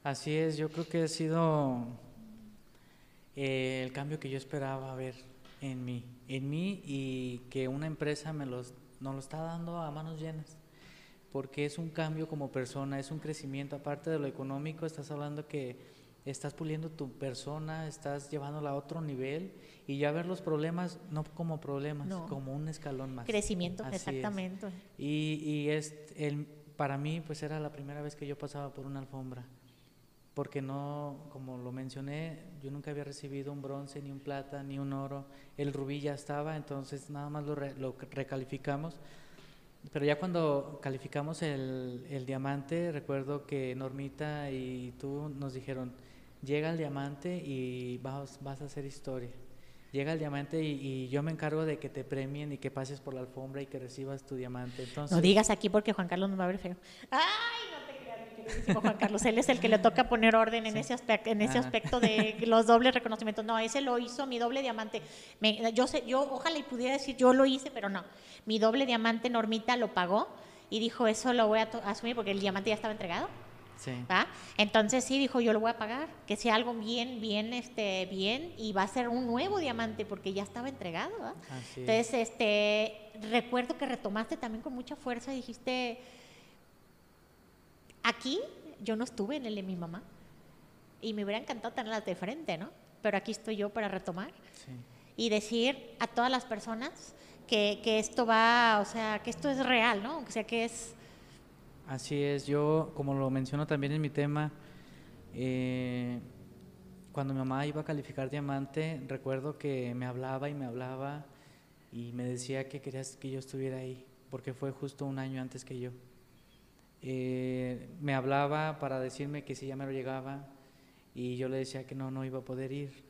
Así es, yo creo que ha sido eh, el cambio que yo esperaba ver en mí, en mí y que una empresa me los, nos lo está dando a manos llenas porque es un cambio como persona, es un crecimiento, aparte de lo económico, estás hablando que estás puliendo tu persona, estás llevándola a otro nivel y ya ver los problemas no como problemas, como un escalón más. Crecimiento, exactamente. Y, y es el, para mí pues era la primera vez que yo pasaba por una alfombra, porque no, como lo mencioné, yo nunca había recibido un bronce, ni un plata, ni un oro, el rubí ya estaba, entonces nada más lo, lo recalificamos. Pero ya cuando calificamos el, el, diamante, recuerdo que Normita y tú nos dijeron, llega el diamante y vas, vas a hacer historia. Llega el diamante y, yo me encargo de que te premien y que pases por la alfombra y que recibas tu diamante. Entonces, no digas aquí porque Juan Carlos nos va a ver feo. ¡Ay, no te creas, Juan Carlos! Él es el que le toca poner orden en ese aspecto, en ese aspecto de los dobles reconocimientos. No, ese lo hizo mi doble diamante. yo, sé, yo ojalá y pudiera decir yo lo hice, pero no. Mi doble diamante Normita lo pagó y dijo eso lo voy a asumir porque el diamante ya estaba entregado. Entonces sí dijo, yo lo voy a pagar, que sea algo bien, bien, este, bien, y va a ser un nuevo diamante porque ya estaba entregado, Entonces, este, recuerdo que retomaste también con mucha fuerza dijiste, aquí yo no estuve en el de mi mamá y me hubiera encantado tenerlas de frente, ¿no? Pero aquí estoy yo para retomar y decir a todas las personas que, que esto va, o sea, que esto es real, ¿no? O sea, que es Así es, yo como lo menciono también en mi tema, eh, cuando mi mamá iba a calificar diamante, recuerdo que me hablaba y me hablaba y me decía que querías que yo estuviera ahí, porque fue justo un año antes que yo. Eh, me hablaba para decirme que si ya me lo llegaba y yo le decía que no, no iba a poder ir.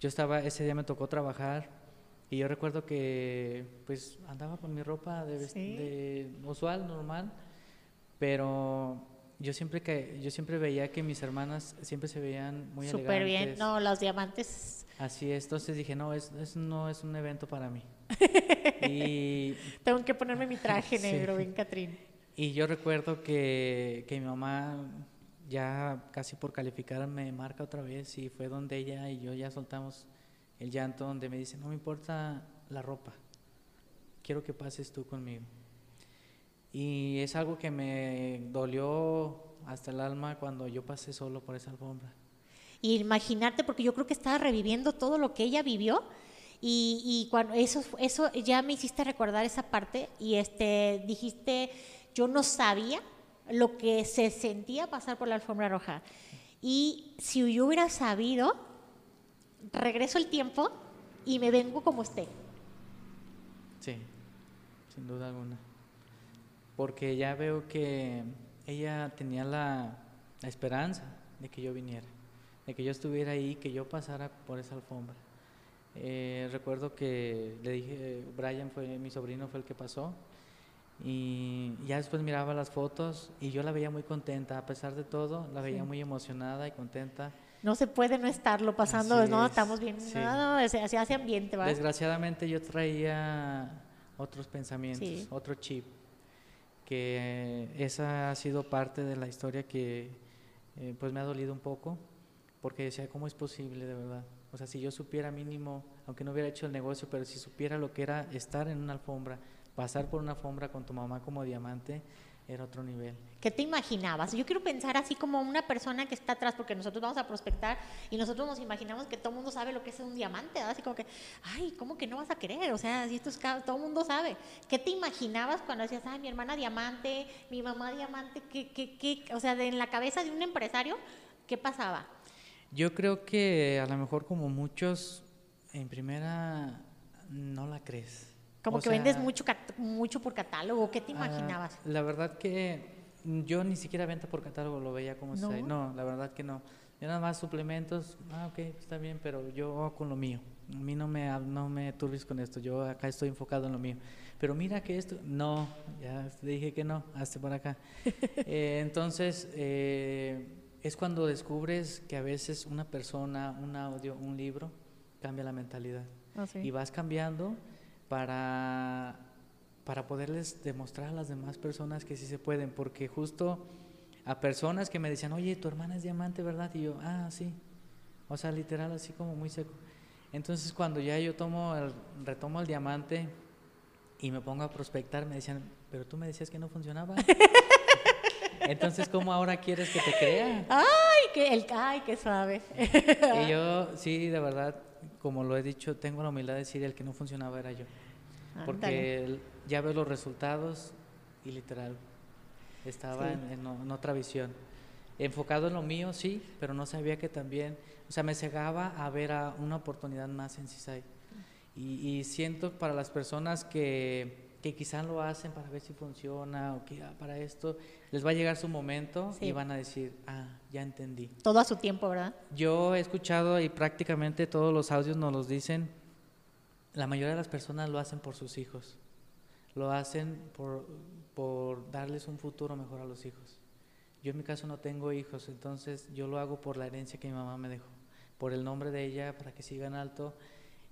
Yo estaba, ese día me tocó trabajar y yo recuerdo que pues andaba con mi ropa de, de usual, normal, pero yo siempre que yo siempre veía que mis hermanas siempre se veían muy Súper bien, no, los diamantes. Así es, entonces dije, no, es, no es un evento para mí. <laughs> y Tengo que ponerme mi traje <laughs> negro, bien Catrín. Y yo recuerdo que, que mi mamá ya casi por calificar me marca otra vez y fue donde ella y yo ya soltamos el llanto donde me dice, no me importa la ropa, quiero que pases tú conmigo. Y es algo que me dolió hasta el alma cuando yo pasé solo por esa alfombra. Y imaginarte, porque yo creo que estaba reviviendo todo lo que ella vivió. Y, y, cuando eso, eso ya me hiciste recordar esa parte y este, dijiste, yo no sabía lo que se sentía pasar por la alfombra roja. Y si yo hubiera sabido, regreso el tiempo y me vengo como usted. Sí, sin duda alguna porque ya veo que ella tenía la, esperanza de que yo viniera, de que yo estuviera ahí, que yo pasara por esa alfombra. Eh, recuerdo que le dije, Brian fue mi sobrino, fue el que pasó, y ya después miraba las fotos y yo la veía muy contenta, a pesar de todo, la veía muy emocionada y contenta. No se puede no estarlo pasando, no, estamos bien, no, no, se, hace ambiente. ¿verdad? Desgraciadamente yo traía otros pensamientos, otro chip que esa ha sido parte de la historia que eh, pues me ha dolido un poco, porque decía, ¿cómo es posible de verdad? O sea, si yo supiera mínimo, aunque no hubiera hecho el negocio, pero si supiera lo que era estar en una alfombra, pasar por una alfombra con tu mamá como diamante, era otro nivel. ¿Qué te imaginabas? Yo quiero pensar así como una persona que está atrás, porque nosotros vamos a prospectar y nosotros nos imaginamos que todo el mundo sabe lo que es un diamante, así como que, ay, ¿cómo que no vas a querer? O sea, si esto es todo el mundo sabe. ¿Qué te imaginabas cuando decías, ay, mi hermana diamante, mi mamá diamante? ¿Qué, qué, qué? O sea, de, en la cabeza de un empresario, ¿qué pasaba? Yo creo que a lo mejor como muchos, en primera, no la crees como que vendes mucho, mucho por catálogo, ¿qué te ah, imaginabas? la verdad que yo ni siquiera venta por catálogo, lo veía como ¿No? No, la verdad que no. Yo nada más suplementos, ah, ok, está bien, pero yo con lo mío. A mí no me, no me turbis con esto, yo acá estoy enfocado en lo mío. Pero mira que esto, no, ya dije que no, hasta por acá. <laughs> Eh, entonces, eh, es cuando descubres que a veces una persona, un audio, un libro, cambia la mentalidad. Ah, y vas cambiando para, para poderles demostrar a las demás personas que sí se pueden, porque justo a personas que me decían, oye, tu hermana es diamante, ¿verdad? Y yo, ah, sí. O sea, literal, así como muy seco. Entonces, cuando ya yo tomo retomo el diamante y me pongo a prospectar, me decían, pero tú me decías que no funcionaba. <laughs> Entonces, ¿cómo ahora quieres que te crea? Ay, que el ay, qué suave. y yo, sí, de verdad, como lo he dicho, tengo la humildad de decir el que no funcionaba era yo. Porque ya veo los resultados y literal estaba en, otra visión. Enfocado en lo mío, sí, pero no sabía que también, o sea, me cegaba a ver a una oportunidad más en CISAI. Y, y siento para las personas que, que quizás lo hacen para ver si funciona o que ah, para esto les va a llegar su momento y van a decir, ah, ya entendí. Todo a su tiempo, ¿verdad? Yo he escuchado y prácticamente todos los audios nos los dicen, la mayoría de las personas lo hacen por sus hijos, lo hacen por, por darles un futuro mejor a los hijos. Yo en mi caso no tengo hijos, entonces yo lo hago por la herencia que mi mamá me dejó, por el nombre de ella, para que sigan alto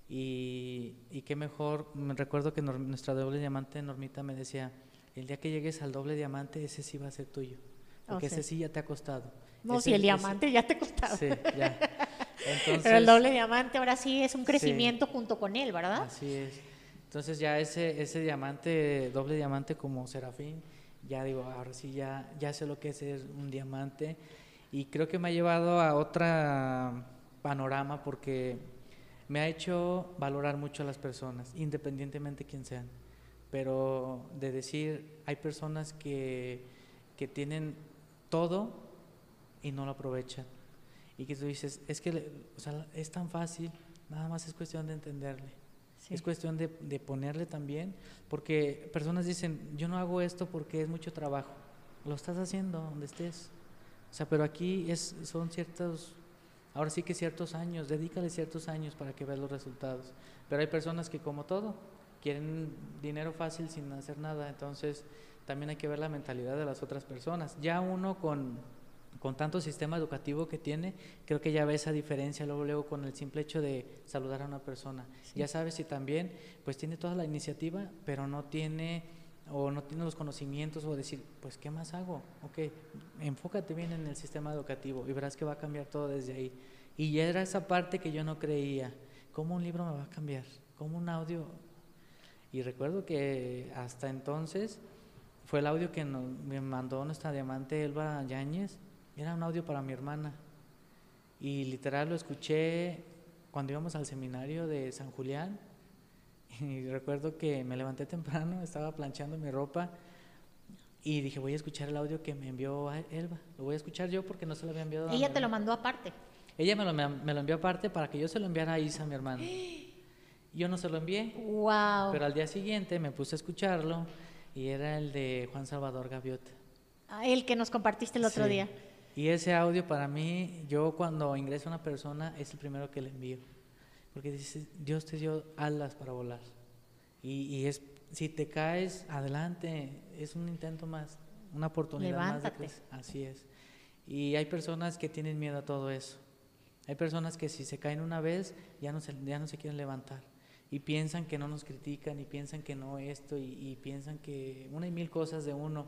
y, y qué mejor, me recuerdo que nuestra doble diamante Normita me decía, el día que llegues al doble diamante, ese sí va a ser tuyo, porque ese sí ya te ha costado. No, si el diamante ya te ha costado. Sí, ya. <laughs> Pero el doble diamante ahora sí es un crecimiento junto con él, ¿verdad? Así es. Entonces ya ese, ese diamante, doble diamante como Serafín, ya digo, ahora sí ya, ya sé lo que es un diamante y creo que me ha llevado a otra panorama porque me ha hecho valorar mucho a las personas, independientemente de quién sean. Pero de decir, hay personas que, que tienen todo y no lo aprovechan. y que tú dices, es que o sea, es tan fácil, nada más es cuestión de entenderle. Es cuestión de, de, ponerle también, porque personas dicen, yo no hago esto porque es mucho trabajo. Lo estás haciendo donde estés. O sea, pero aquí es, son ciertos, ahora sí que ciertos años, dedícale ciertos años para que veas los resultados. Pero hay personas que como todo, quieren dinero fácil sin hacer nada, entonces también hay que ver la mentalidad de las otras personas. Ya uno con con tanto sistema educativo que tiene, creo que ya ve esa diferencia luego, luego con el simple hecho de saludar a una persona. Ya sabes si también, pues tiene toda la iniciativa, pero no tiene o no tiene los conocimientos o decir, pues ¿qué más hago? Ok, enfócate bien en el sistema educativo y verás que va a cambiar todo desde ahí. Y ya era esa parte que yo no creía, ¿cómo un libro me va a cambiar? ¿Cómo un audio? Y recuerdo que hasta entonces fue el audio que me mandó nuestra diamante Elba Yáñez era un audio para mi hermana. Y literal lo escuché cuando íbamos al seminario de San Julián. Y recuerdo que me levanté temprano, estaba planchando mi ropa y dije, voy a escuchar el audio que me envió Elba. Lo voy a escuchar yo porque no se lo había enviado. Ella te lo mandó aparte. Ella me lo, me lo, envió aparte para que yo se lo enviara a Isa, mi hermana. <gasps> Yo no se lo envié. Wow. Pero al día siguiente me puse a escucharlo y era el de Juan Salvador Gaviota. Ah, el que nos compartiste el otro día. Y ese audio para mí, yo cuando ingreso a una persona es el primero que le envío. Porque dice, Dios te dio alas para volar. Y, es, si te caes, adelante, es un intento más, una oportunidad más de crecer. Así es. Y hay personas que tienen miedo a todo eso. Hay personas que si se caen una vez, ya no se, ya no se quieren levantar. Y piensan que no nos critican, y piensan que no esto, y, y piensan que una y mil cosas de uno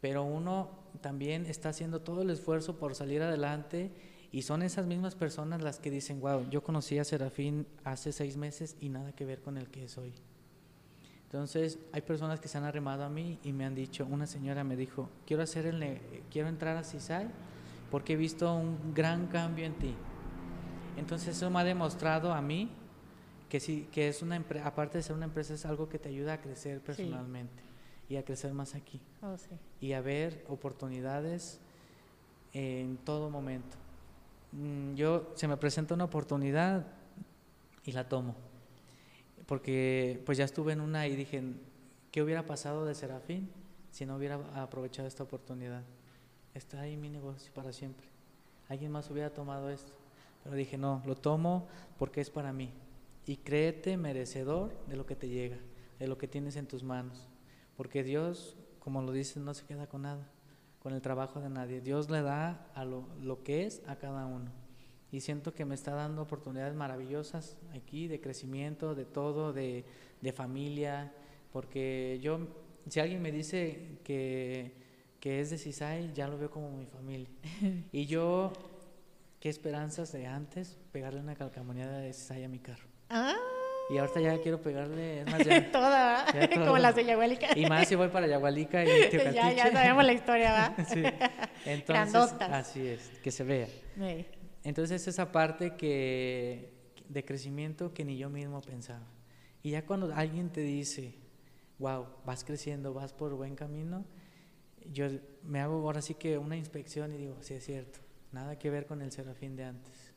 pero uno también está haciendo todo el esfuerzo por salir adelante y son esas mismas personas las que dicen, wow, yo conocí a Serafín hace seis meses y nada que ver con el que soy. Entonces, hay personas que se han arrimado a mí y me han dicho, una señora me dijo, quiero, hacer el, quiero entrar a CISAI porque he visto un gran cambio en ti. Entonces, eso me ha demostrado a mí que, sí, que es una aparte de ser una empresa, es algo que te ayuda a crecer personalmente y a crecer más aquí. Oh, y a ver oportunidades en todo momento. Mm, yo se me presenta una oportunidad y la tomo. Porque pues ya estuve en una y dije, ¿qué hubiera pasado de Serafín si no hubiera aprovechado esta oportunidad? Está ahí mi negocio para siempre. Alguien más hubiera tomado esto. Pero dije, no, lo tomo porque es para mí. Y créete merecedor de lo que te llega, de lo que tienes en tus manos. Porque Dios, como lo dice, no se queda con nada, con el trabajo de nadie. Dios le da a lo, lo que es a cada uno. Y siento que me está dando oportunidades maravillosas aquí de crecimiento, de todo, de, de familia. Porque yo, si alguien me dice que, que es de Cisay, ya lo veo como mi familia. <laughs> Y yo, qué esperanzas de antes pegarle una calcamonía de Cisay a mi carro. Ah. Y ahorita ya quiero pegarle, más ya, <laughs> toda, como las de Yagualica. Y más si voy para Yagualica y <laughs> Ya, ya sabemos la historia, ¿va? <laughs> sí. Entonces, así es, que se vea. Entonces esa parte que de crecimiento que ni yo mismo pensaba. Y ya cuando alguien te dice, wow, vas creciendo, vas por buen camino, yo me hago ahora sí que una inspección y digo, sí es cierto, nada que ver con el serafín de antes.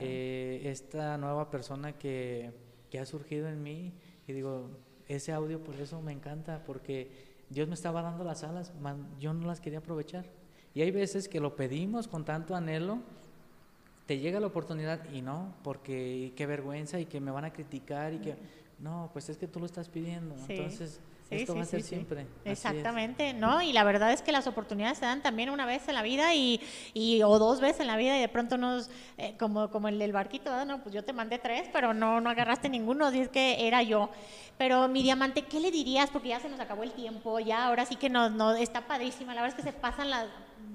Eh, esta nueva persona que que ha surgido en mí y digo, ese audio por eso me encanta, porque Dios me estaba dando las alas, yo no las quería aprovechar. Y hay veces que lo pedimos con tanto anhelo, te llega la oportunidad y no, porque qué vergüenza y que me van a criticar y que no, pues es que tú lo estás pidiendo. Entonces, esto va a ser siempre. Exactamente, ¿no? Y la verdad es que las oportunidades se dan también una vez en la vida y, y o dos veces en la vida y de pronto nos, eh, como, como el del barquito, no, pues yo te mandé tres, pero no, no agarraste ninguno, así es que era yo. Pero mi diamante, ¿qué le dirías? Porque ya se nos acabó el tiempo, ya ahora sí que no, no está padrísima, la verdad es que se pasan las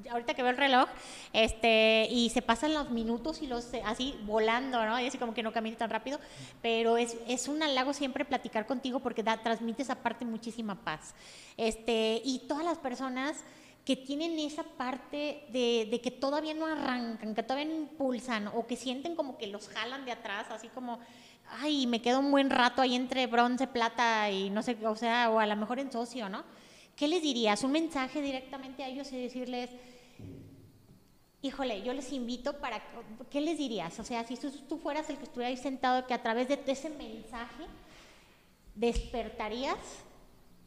ahorita que veo el reloj, este, y se pasan los minutos y los así volando, ¿no? Y así como que no camine tan rápido, pero es, es un halago siempre platicar contigo porque da, transmite esa parte muchísima paz. Este, y todas las personas que tienen esa parte de, de, que todavía no arrancan, que todavía no impulsan o que sienten como que los jalan de atrás, así como, ay, me quedo un buen rato ahí entre bronce, plata y no sé, o sea, o a lo mejor en socio, ¿no? ¿Qué les dirías? ¿Un mensaje directamente a ellos y decirles, híjole, yo les invito para, ¿qué les dirías? O sea, si tú, fueras el que estuviera ahí sentado, que a través de ese mensaje despertarías,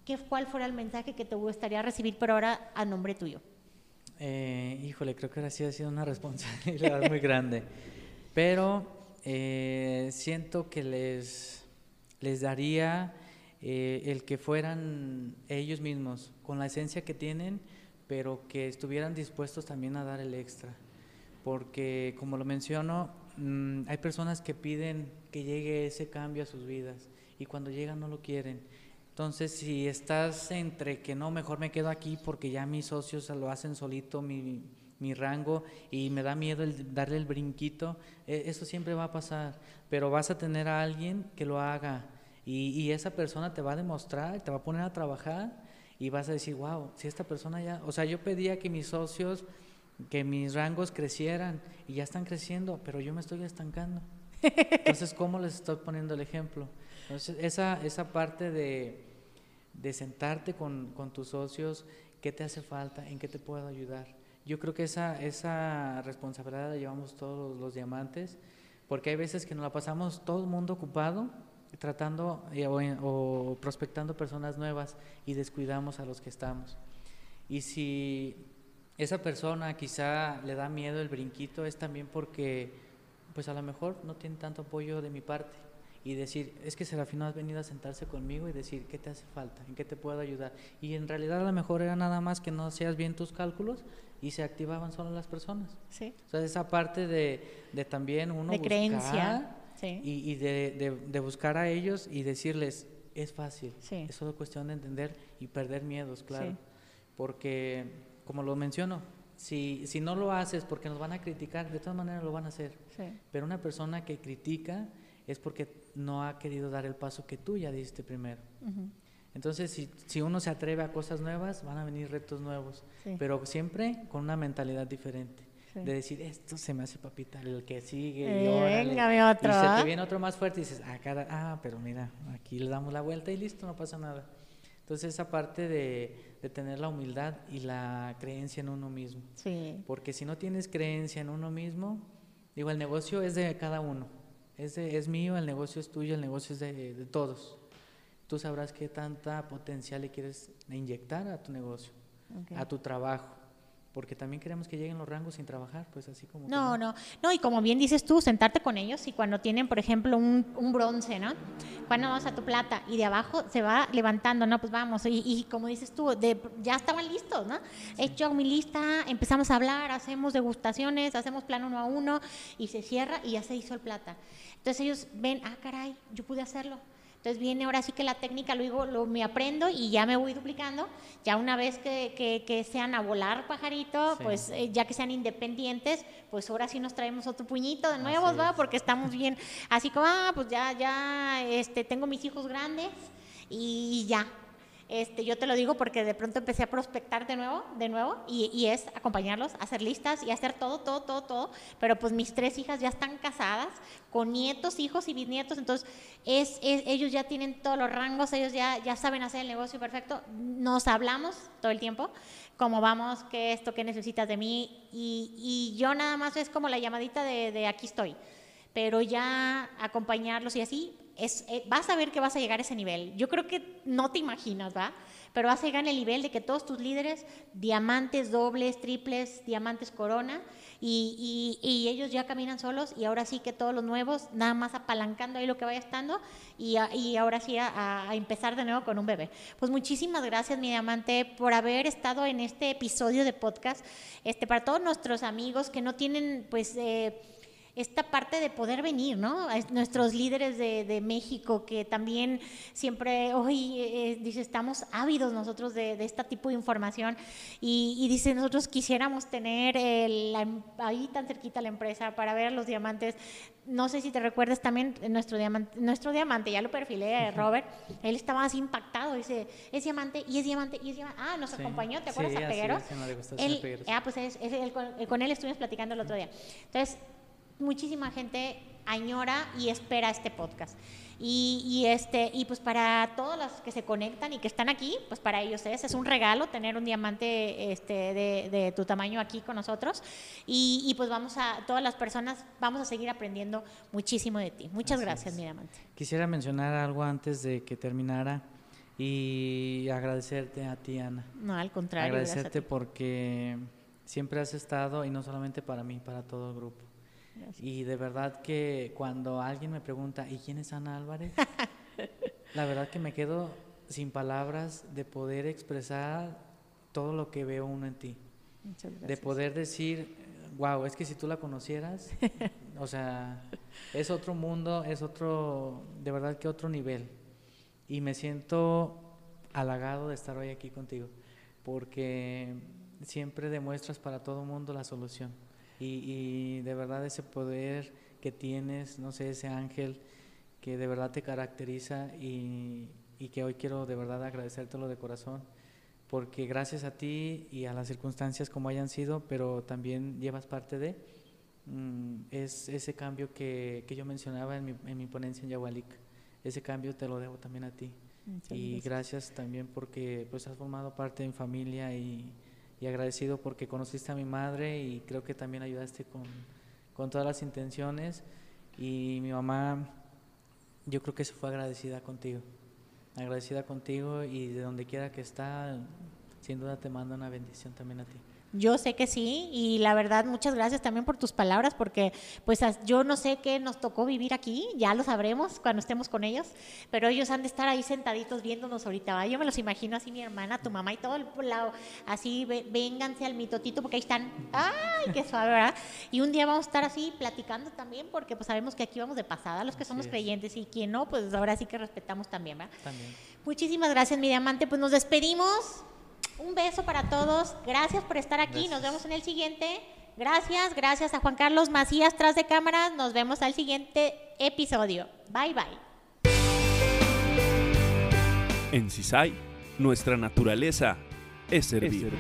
¿qué, ¿cuál fuera el mensaje que te gustaría recibir, pero ahora a nombre tuyo? Eh, híjole, creo que ahora sí ha sido una <laughs> responsabilidad muy grande, pero eh, siento que les, les daría eh, el que fueran ellos mismos, con la esencia que tienen, pero que estuvieran dispuestos también a dar el extra. Porque, como lo menciono, mm, hay personas que piden que llegue ese cambio a sus vidas y cuando llega no lo quieren. Entonces, si estás entre que no, mejor me quedo aquí porque ya mis socios lo hacen solito, mi, mi rango, y me da miedo darle el brinquito, e, eso siempre va a pasar. Pero vas a tener a alguien que lo haga y, y esa persona te va a demostrar, te va a poner a trabajar y vas a decir, wow, si esta persona ya, o sea, yo pedía que mis socios, que mis rangos crecieran y ya están creciendo, pero yo me estoy estancando. Entonces, <laughs> ¿cómo les estoy poniendo el ejemplo? Entonces, esa, esa parte de, de sentarte con, con, tus socios, ¿qué te hace falta? ¿En qué te puedo ayudar? Yo creo que esa, esa responsabilidad la llevamos todos los diamantes, porque hay veces que nos la pasamos todo el mundo ocupado tratando eh, o, prospectando personas nuevas y descuidamos a los que estamos. Y si esa persona quizá le da miedo el brinquito, es también porque pues a lo mejor no tiene tanto apoyo de mi parte y decir, es que Serafín no has venido a sentarse conmigo y decir, ¿qué te hace falta? ¿En qué te puedo ayudar? Y en realidad a lo mejor era nada más que no seas bien tus cálculos y se activaban solo las personas. Sí. O sea, esa parte de, de también uno de creencia y, de, buscar a ellos y decirles, es fácil, es solo cuestión de entender y perder miedos, claro. Porque, como lo menciono, si, si no lo haces porque nos van a criticar, de todas maneras lo van a hacer. Pero una persona que critica es porque no ha querido dar el paso que tú ya diste primero. Entonces, si, si, uno se atreve a cosas nuevas, van a venir retos nuevos, pero siempre con una mentalidad diferente de decir, esto se me hace papita, el que sigue, y, eh, otro, y se te ¿ah? viene otro más fuerte y dices, ah, cada, ah, pero mira, aquí le damos la vuelta y listo, no pasa nada. Entonces esa parte de, de tener la humildad y la creencia en uno mismo. Sí. Porque si no tienes creencia en uno mismo, digo, el negocio es de cada uno. Es, es mío, el negocio es tuyo, el negocio es de, de todos. Tú sabrás qué tanta potencial le quieres inyectar a tu negocio, a tu trabajo porque también queremos que lleguen los rangos sin trabajar, pues así como... No, no, no, y como bien dices tú, sentarte con ellos y cuando tienen, por ejemplo, un, un bronce, ¿no? Cuando vamos a tu plata y de abajo se va levantando, ¿no? Pues vamos, y, y como dices tú, de, ya estaban listos, ¿no? He hecho mi lista, empezamos a hablar, hacemos degustaciones, hacemos plan uno a uno y se cierra y ya se hizo el plata. Entonces ellos ven, ah, caray, yo pude hacerlo entonces viene ahora sí que la técnica, luego lo me aprendo y ya me voy duplicando. Ya una vez que, que, sean a volar pajarito, pues eh, ya que sean independientes, pues ahora sí nos traemos otro puñito de nuevo, ¿va? Porque estamos bien, así como, ah, pues ya, ya, este, tengo mis hijos grandes y ya, este, yo te lo digo porque de pronto empecé a prospectar de nuevo, de nuevo, y, es acompañarlos, hacer listas y hacer todo, todo, todo, todo. Pero pues mis tres hijas ya están casadas, con nietos, hijos y bisnietos, entonces es, ellos ya tienen todos los rangos, ellos ya, ya saben hacer el negocio perfecto. Nos hablamos todo el tiempo, cómo vamos, qué esto, qué necesitas de mí, y, yo nada más es como la llamadita de, de aquí estoy. Pero ya acompañarlos y así, es, eh, vas a ver que vas a llegar a ese nivel. Yo creo que no te imaginas, ¿va? Pero vas a llegar el nivel de que todos tus líderes, diamantes dobles, triples, diamantes corona, y, y, ellos ya caminan solos y ahora sí que todos los nuevos, nada más apalancando ahí lo que vaya estando y, y ahora sí a, a, empezar de nuevo con un bebé. Pues muchísimas gracias, mi diamante, por haber estado en este episodio de podcast. Este, para todos nuestros amigos que no tienen, pues... Eh, esta parte de poder venir, ¿no? nuestros líderes de, de, México que también siempre, hoy eh, dice, estamos ávidos nosotros de, de, este tipo de información y, y dice, nosotros quisiéramos tener ahí tan cerquita la empresa para ver a los diamantes. No sé si te recuerdas también nuestro diamante, nuestro diamante, ya lo perfilé, Robert, él estaba así impactado, dice, es diamante y es diamante y es diamante. Ah, nos acompañó, ¿te acuerdas a Peguero? él, ah, pues es, es, con, con él estuvimos platicando el otro día. Entonces, muchísima gente añora y espera este podcast. Y, este, y pues para todos los que se conectan y que están aquí, pues para ellos es, es un regalo tener un diamante este, de, tu tamaño aquí con nosotros. Y, pues vamos a, todas las personas, vamos a seguir aprendiendo muchísimo de ti. Muchas gracias, mi diamante. Quisiera mencionar algo antes de que terminara y agradecerte a ti, Ana. No, al contrario. Agradecerte porque siempre has estado, y no solamente para mí, para todo el grupo. Y de verdad que cuando alguien me pregunta, ¿y quién es Ana Álvarez? <laughs> la verdad que me quedo sin palabras de poder expresar todo lo que veo uno en ti. De poder decir, wow, es que si tú la conocieras, <laughs> o sea, es otro mundo, es otro, de verdad que otro nivel. Y me siento halagado de estar hoy aquí contigo, porque siempre demuestras para todo mundo la solución. Y, de verdad ese poder que tienes, no sé, ese ángel que de verdad te caracteriza y, que hoy quiero de verdad agradecértelo de corazón, porque gracias a ti y a las circunstancias como hayan sido, pero también llevas parte de, mm, es ese cambio que, yo mencionaba en mi, en mi ponencia en Yahualik. Ese cambio te lo debo también a ti. y gracias. también porque pues has formado parte de mi familia y, y agradecido porque conociste a mi madre y creo que también ayudaste con, con todas las intenciones y mi mamá yo creo que se fue agradecida contigo, agradecida contigo y de donde quiera que está, sin duda te manda una bendición también a ti. Yo sé que sí y la verdad muchas gracias también por tus palabras porque pues yo no sé qué nos tocó vivir aquí, ya lo sabremos cuando estemos con ellos, pero ellos han de estar ahí sentaditos viéndonos ahorita, yo me los imagino así mi hermana, tu mamá y todo el lado, así vénganse al mitotito porque ahí están, ay, qué suave, ¿verdad? Y un día vamos a estar así platicando también porque pues sabemos que aquí vamos de pasada los que somos creyentes y quien no, pues ahora sí que respetamos también, ¿verdad? También. Muchísimas gracias mi diamante, pues nos despedimos. Un beso para todos. Gracias por estar aquí. Nos vemos en el siguiente. Gracias, gracias a Juan Carlos Macías tras de cámaras. Nos vemos al siguiente episodio. Bye bye. En CISAI, nuestra naturaleza es servir.